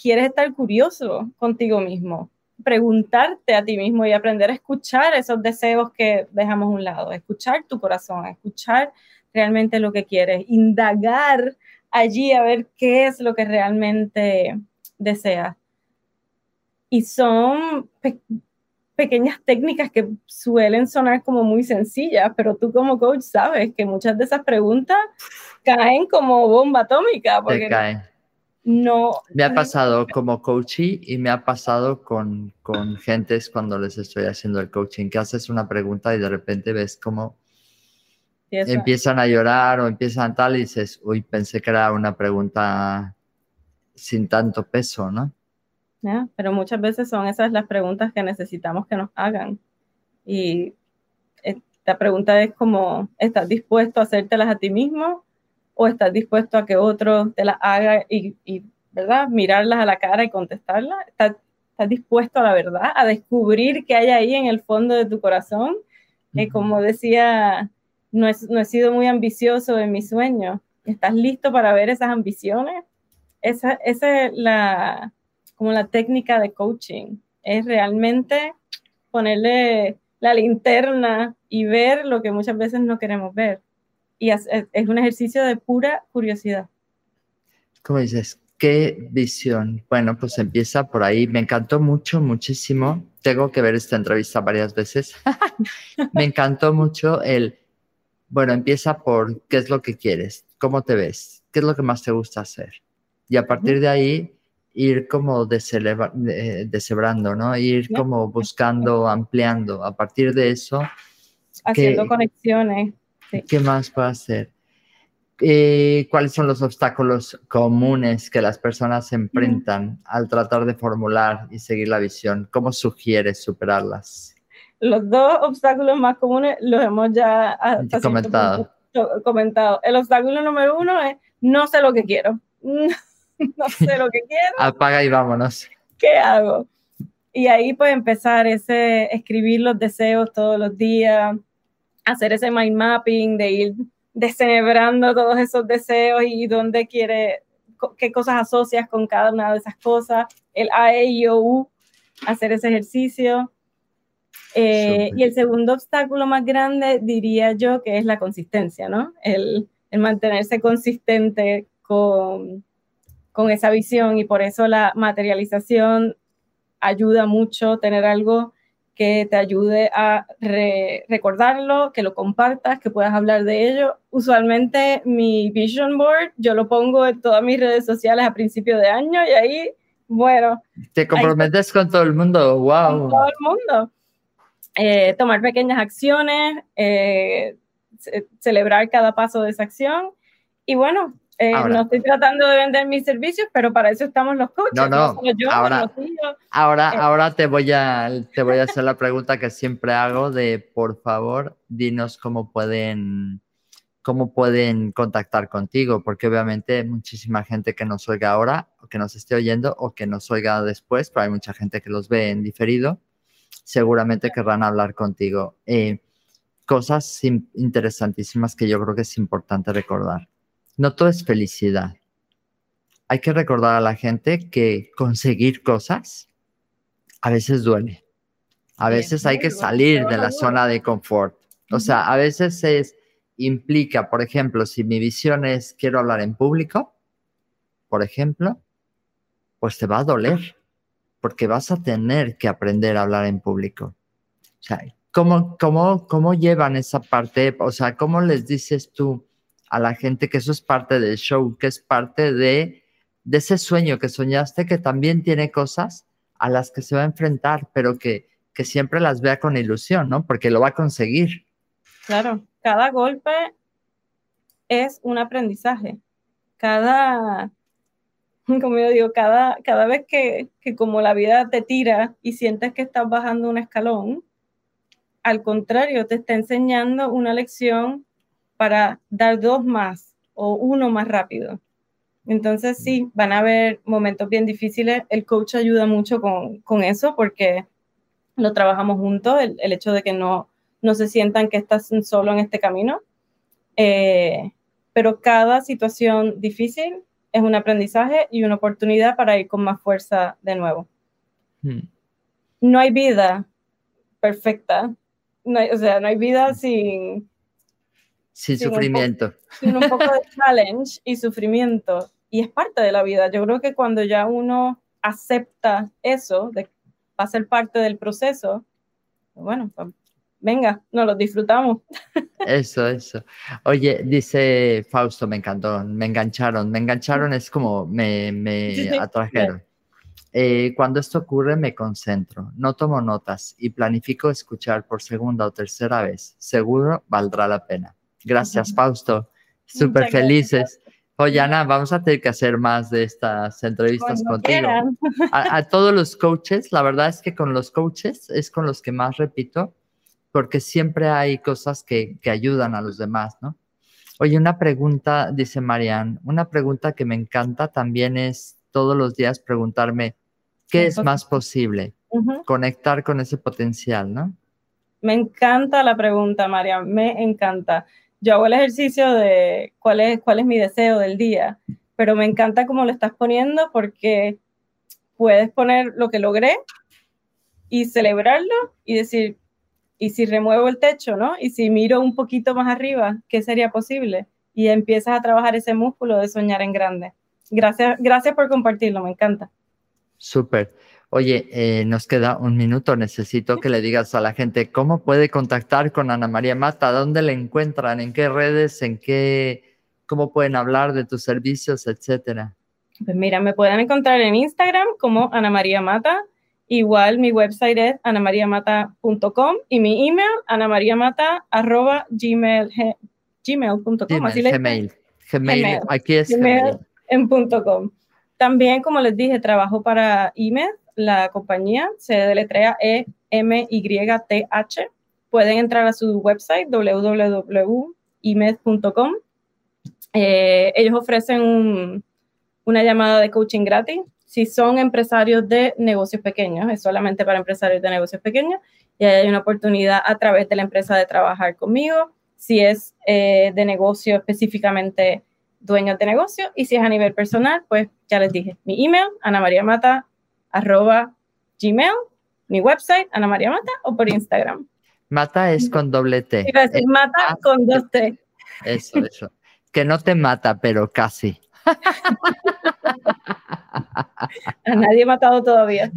Quieres estar curioso contigo mismo preguntarte a ti mismo y aprender a escuchar esos deseos que dejamos a un lado, escuchar tu corazón, escuchar realmente lo que quieres, indagar allí a ver qué es lo que realmente deseas. Y son pequeñas técnicas que suelen sonar como muy sencillas, pero tú como coach sabes que muchas de esas preguntas caen como bomba atómica. Porque caen no. Me ha pasado como coachee y me ha pasado con, con gentes cuando les estoy haciendo el coaching, que haces una pregunta y de repente ves como empiezan a llorar o empiezan tal y dices, uy, pensé que era una pregunta sin tanto peso, ¿no? pero muchas veces son esas las preguntas que necesitamos que nos hagan. Y esta pregunta es como, ¿estás dispuesto a hacértelas a ti mismo? O estás dispuesto a que otro te la haga y, ¿verdad? Mirarlas a la cara y contestarlas. ¿Estás, dispuesto a la verdad, a descubrir qué hay ahí en el fondo de tu corazón? Y como decía, no, no he sido muy ambicioso en mi sueño. ¿Estás listo para ver esas ambiciones? Esa, esa es la, como la técnica de coaching. Es realmente ponerle la linterna y ver lo que muchas veces no queremos ver y es, un ejercicio de pura curiosidad. ¿Cómo dices? ¿Qué visión? Bueno, pues empieza por ahí. Me encantó mucho, muchísimo. Tengo que ver esta entrevista varias veces. Me encantó mucho el, bueno, empieza por qué es lo que quieres, cómo te ves, qué es lo que más te gusta hacer. Y a partir de ahí, ir como deshebrando, ¿no? Ir como buscando, ampliando. A partir de eso. Haciendo conexiones. ¿Qué más puedo hacer? Eh, ¿Cuáles son los obstáculos comunes que las personas enfrentan al tratar de formular y seguir la visión? ¿Cómo sugieres superarlas? los dos obstáculos más comunes los hemos ya comentado. comentado. El obstáculo número uno es no sé lo que quiero. no sé lo que quiero. Apaga y vámonos. ¿Qué hago? Y ahí pues empezar ese, escribir los deseos todos los días, hacer ese mind mapping, de ir descerebrando todos esos deseos y dónde quiere, qué cosas asocias con cada una de esas cosas, el A, E, I, O, U, hacer ese ejercicio. Eh, y el segundo obstáculo más grande diría yo que es la consistencia, ¿no? El, el mantenerse consistente con, con esa visión y por eso la materialización ayuda mucho tener algo que te ayude a recordarlo, que lo compartas, que puedas hablar de ello. Usualmente mi vision board yo lo pongo en todas mis redes sociales a principio de año y ahí, bueno. Te comprometes con todo el mundo, wow. Con todo el mundo. Eh, tomar pequeñas acciones, eh, celebrar cada paso de esa acción y bueno, eh, no estoy tratando de vender mis servicios, pero para eso estamos los coaches. No, no. ahora, ahora, eh, ahora te voy a te voy a hacer la pregunta que siempre hago de por favor, dinos cómo pueden cómo pueden contactar contigo, porque obviamente hay muchísima gente que nos oiga ahora, o que nos esté oyendo, o que nos oiga después, pero hay mucha gente que los ve en diferido, seguramente querrán hablar contigo. Eh, cosas interesantísimas que yo creo que es importante recordar. No todo es felicidad. Hay que recordar a la gente que conseguir cosas a veces duele. A veces hay que salir de la zona de confort. O sea, a veces es, implica, por ejemplo, si mi visión es quiero hablar en público, por ejemplo, pues te va a doler, porque vas a tener que aprender a hablar en público. O sea, ¿cómo, cómo, cómo llevan esa parte? O sea, ¿cómo les dices tú? A la gente que eso es parte del show, que es parte de, ese sueño que soñaste, que también tiene cosas a las que se va a enfrentar, pero que, que siempre las vea con ilusión, ¿no? Porque lo va a conseguir. Claro, cada golpe es un aprendizaje. Cada, como yo digo, cada, cada vez que, que como la vida te tira y sientes que estás bajando un escalón, al contrario, te está enseñando una lección para dar dos más o uno más rápido. Entonces sí, van a haber momentos bien difíciles. El coach ayuda mucho con, con eso porque lo trabajamos juntos, el, el, hecho de que no, no se sientan que estás solo en este camino. Eh, pero cada situación difícil es un aprendizaje y una oportunidad para ir con más fuerza de nuevo. Hmm. No hay vida perfecta, no o sea, no hay vida sin, sin, sufrimiento. sin un poco de challenge y sufrimiento. Y es parte de la vida. Yo creo que cuando ya uno acepta eso, de va a ser parte del proceso, bueno, pues, venga, nos lo disfrutamos. Eso, eso. Oye, dice Fausto, me encantó, me engancharon, me engancharon, es como me, me atrajeron. Eh, cuando esto ocurre me concentro, no tomo notas y planifico escuchar por segunda o tercera vez. Seguro valdrá la pena. Gracias, Fausto. Súper felices. Oye, Ana, vamos a tener que hacer más de estas entrevistas contigo. A, todos los coaches, la verdad es que con los coaches es con los que más repito, porque siempre hay cosas que, que ayudan a los demás, ¿no? Oye, una pregunta, dice Marianne, una pregunta que me encanta también es todos los días preguntarme, ¿qué es más posible? Conectar con ese potencial, ¿no? Me encanta la pregunta, Marianne, me encanta yo hago el ejercicio de cuál es, cuál es mi deseo del día, pero me encanta cómo lo estás poniendo porque puedes poner lo que logré y celebrarlo y decir, y si remuevo el techo, ¿no? Y si miro un poquito más arriba, ¿qué sería posible? Y empiezas a trabajar ese músculo de soñar en grande. Gracias, gracias por compartirlo, me encanta. Súper. Oye, eh, nos queda un minuto. Necesito que le digas a la gente cómo puede contactar con Ana María Mata, dónde la encuentran, en qué redes, en qué, cómo pueden hablar de tus servicios, etcétera. Pues mira, me pueden encontrar en Instagram como Ana María Mata. Igual mi website es anamariamata.com y mi email anamariamata.gmail.com. Gmail, Gmail, aquí es Gmail. En punto .com. También, como les dije, trabajo para IMED, la compañía, se deletrea E-M-Y-T-H. Pueden entrar a su website www.imed.com. Eh, ellos ofrecen una llamada de coaching gratis. Si son empresarios de negocios pequeños, es solamente para empresarios de negocios pequeños y hay una oportunidad a través de la empresa de trabajar conmigo. Si es eh, de negocio específicamente dueños de negocio y si es a nivel personal, pues ya les dije, mi email, anamariamata, arroba gmail, mi website, anamariamata o por Instagram. Mata es con doble T. Iba a decir mata con dos T. Eso, eso. Que no te mata, pero casi. A nadie he matado todavía.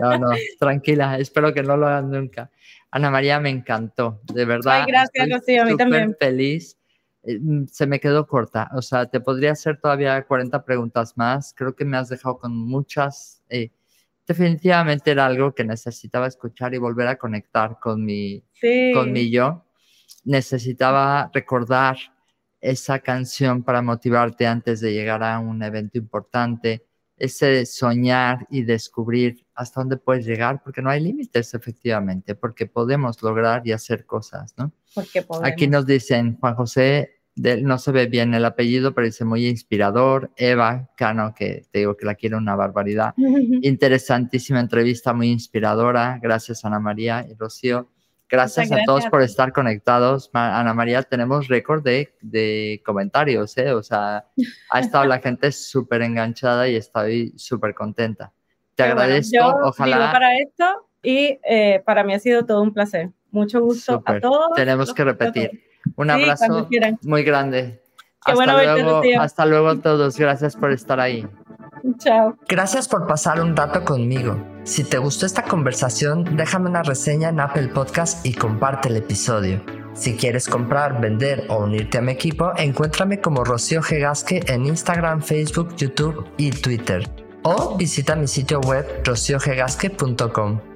No, no, tranquila, espero que no lo hagan nunca. Ana María, me encantó, de verdad. Ay, gracias, Rocío, a mí también. feliz. Eh, se me quedó corta, o sea, te podría hacer todavía 40 preguntas más. Creo que me has dejado con muchas. Eh, definitivamente era algo que necesitaba escuchar y volver a conectar con mi, con mi yo. Necesitaba recordar esa canción para motivarte antes de llegar a un evento importante, ese soñar y descubrir hasta dónde puedes llegar, porque no hay límites efectivamente, porque podemos lograr y hacer cosas, ¿no? Porque Aquí nos dicen, Juan José, no se ve bien el apellido, pero dice muy inspirador, Eva Cano, que te digo que la quiero una barbaridad, interesantísima entrevista, muy inspiradora, gracias Ana María y Rocío. Gracias, a todos por estar conectados. Ana María, tenemos récord de, comentarios, ¿eh? O sea, ha estado la gente súper enganchada y estoy súper contenta. Te agradezco. ojalá. para esto y eh, para mí ha sido todo un placer. Mucho gusto a todos. Tenemos que repetir. Un abrazo muy grande. hasta, luego, hasta luego a todos. Gracias por estar ahí. Chao. Gracias por pasar un rato conmigo. Si te gustó esta conversación, déjame una reseña en Apple Podcast y comparte el episodio. Si quieres comprar, vender o unirte a mi equipo, encuéntrame como Rocío Gegasque en Instagram, Facebook, YouTube y Twitter. O visita mi sitio web rociogegasque.com.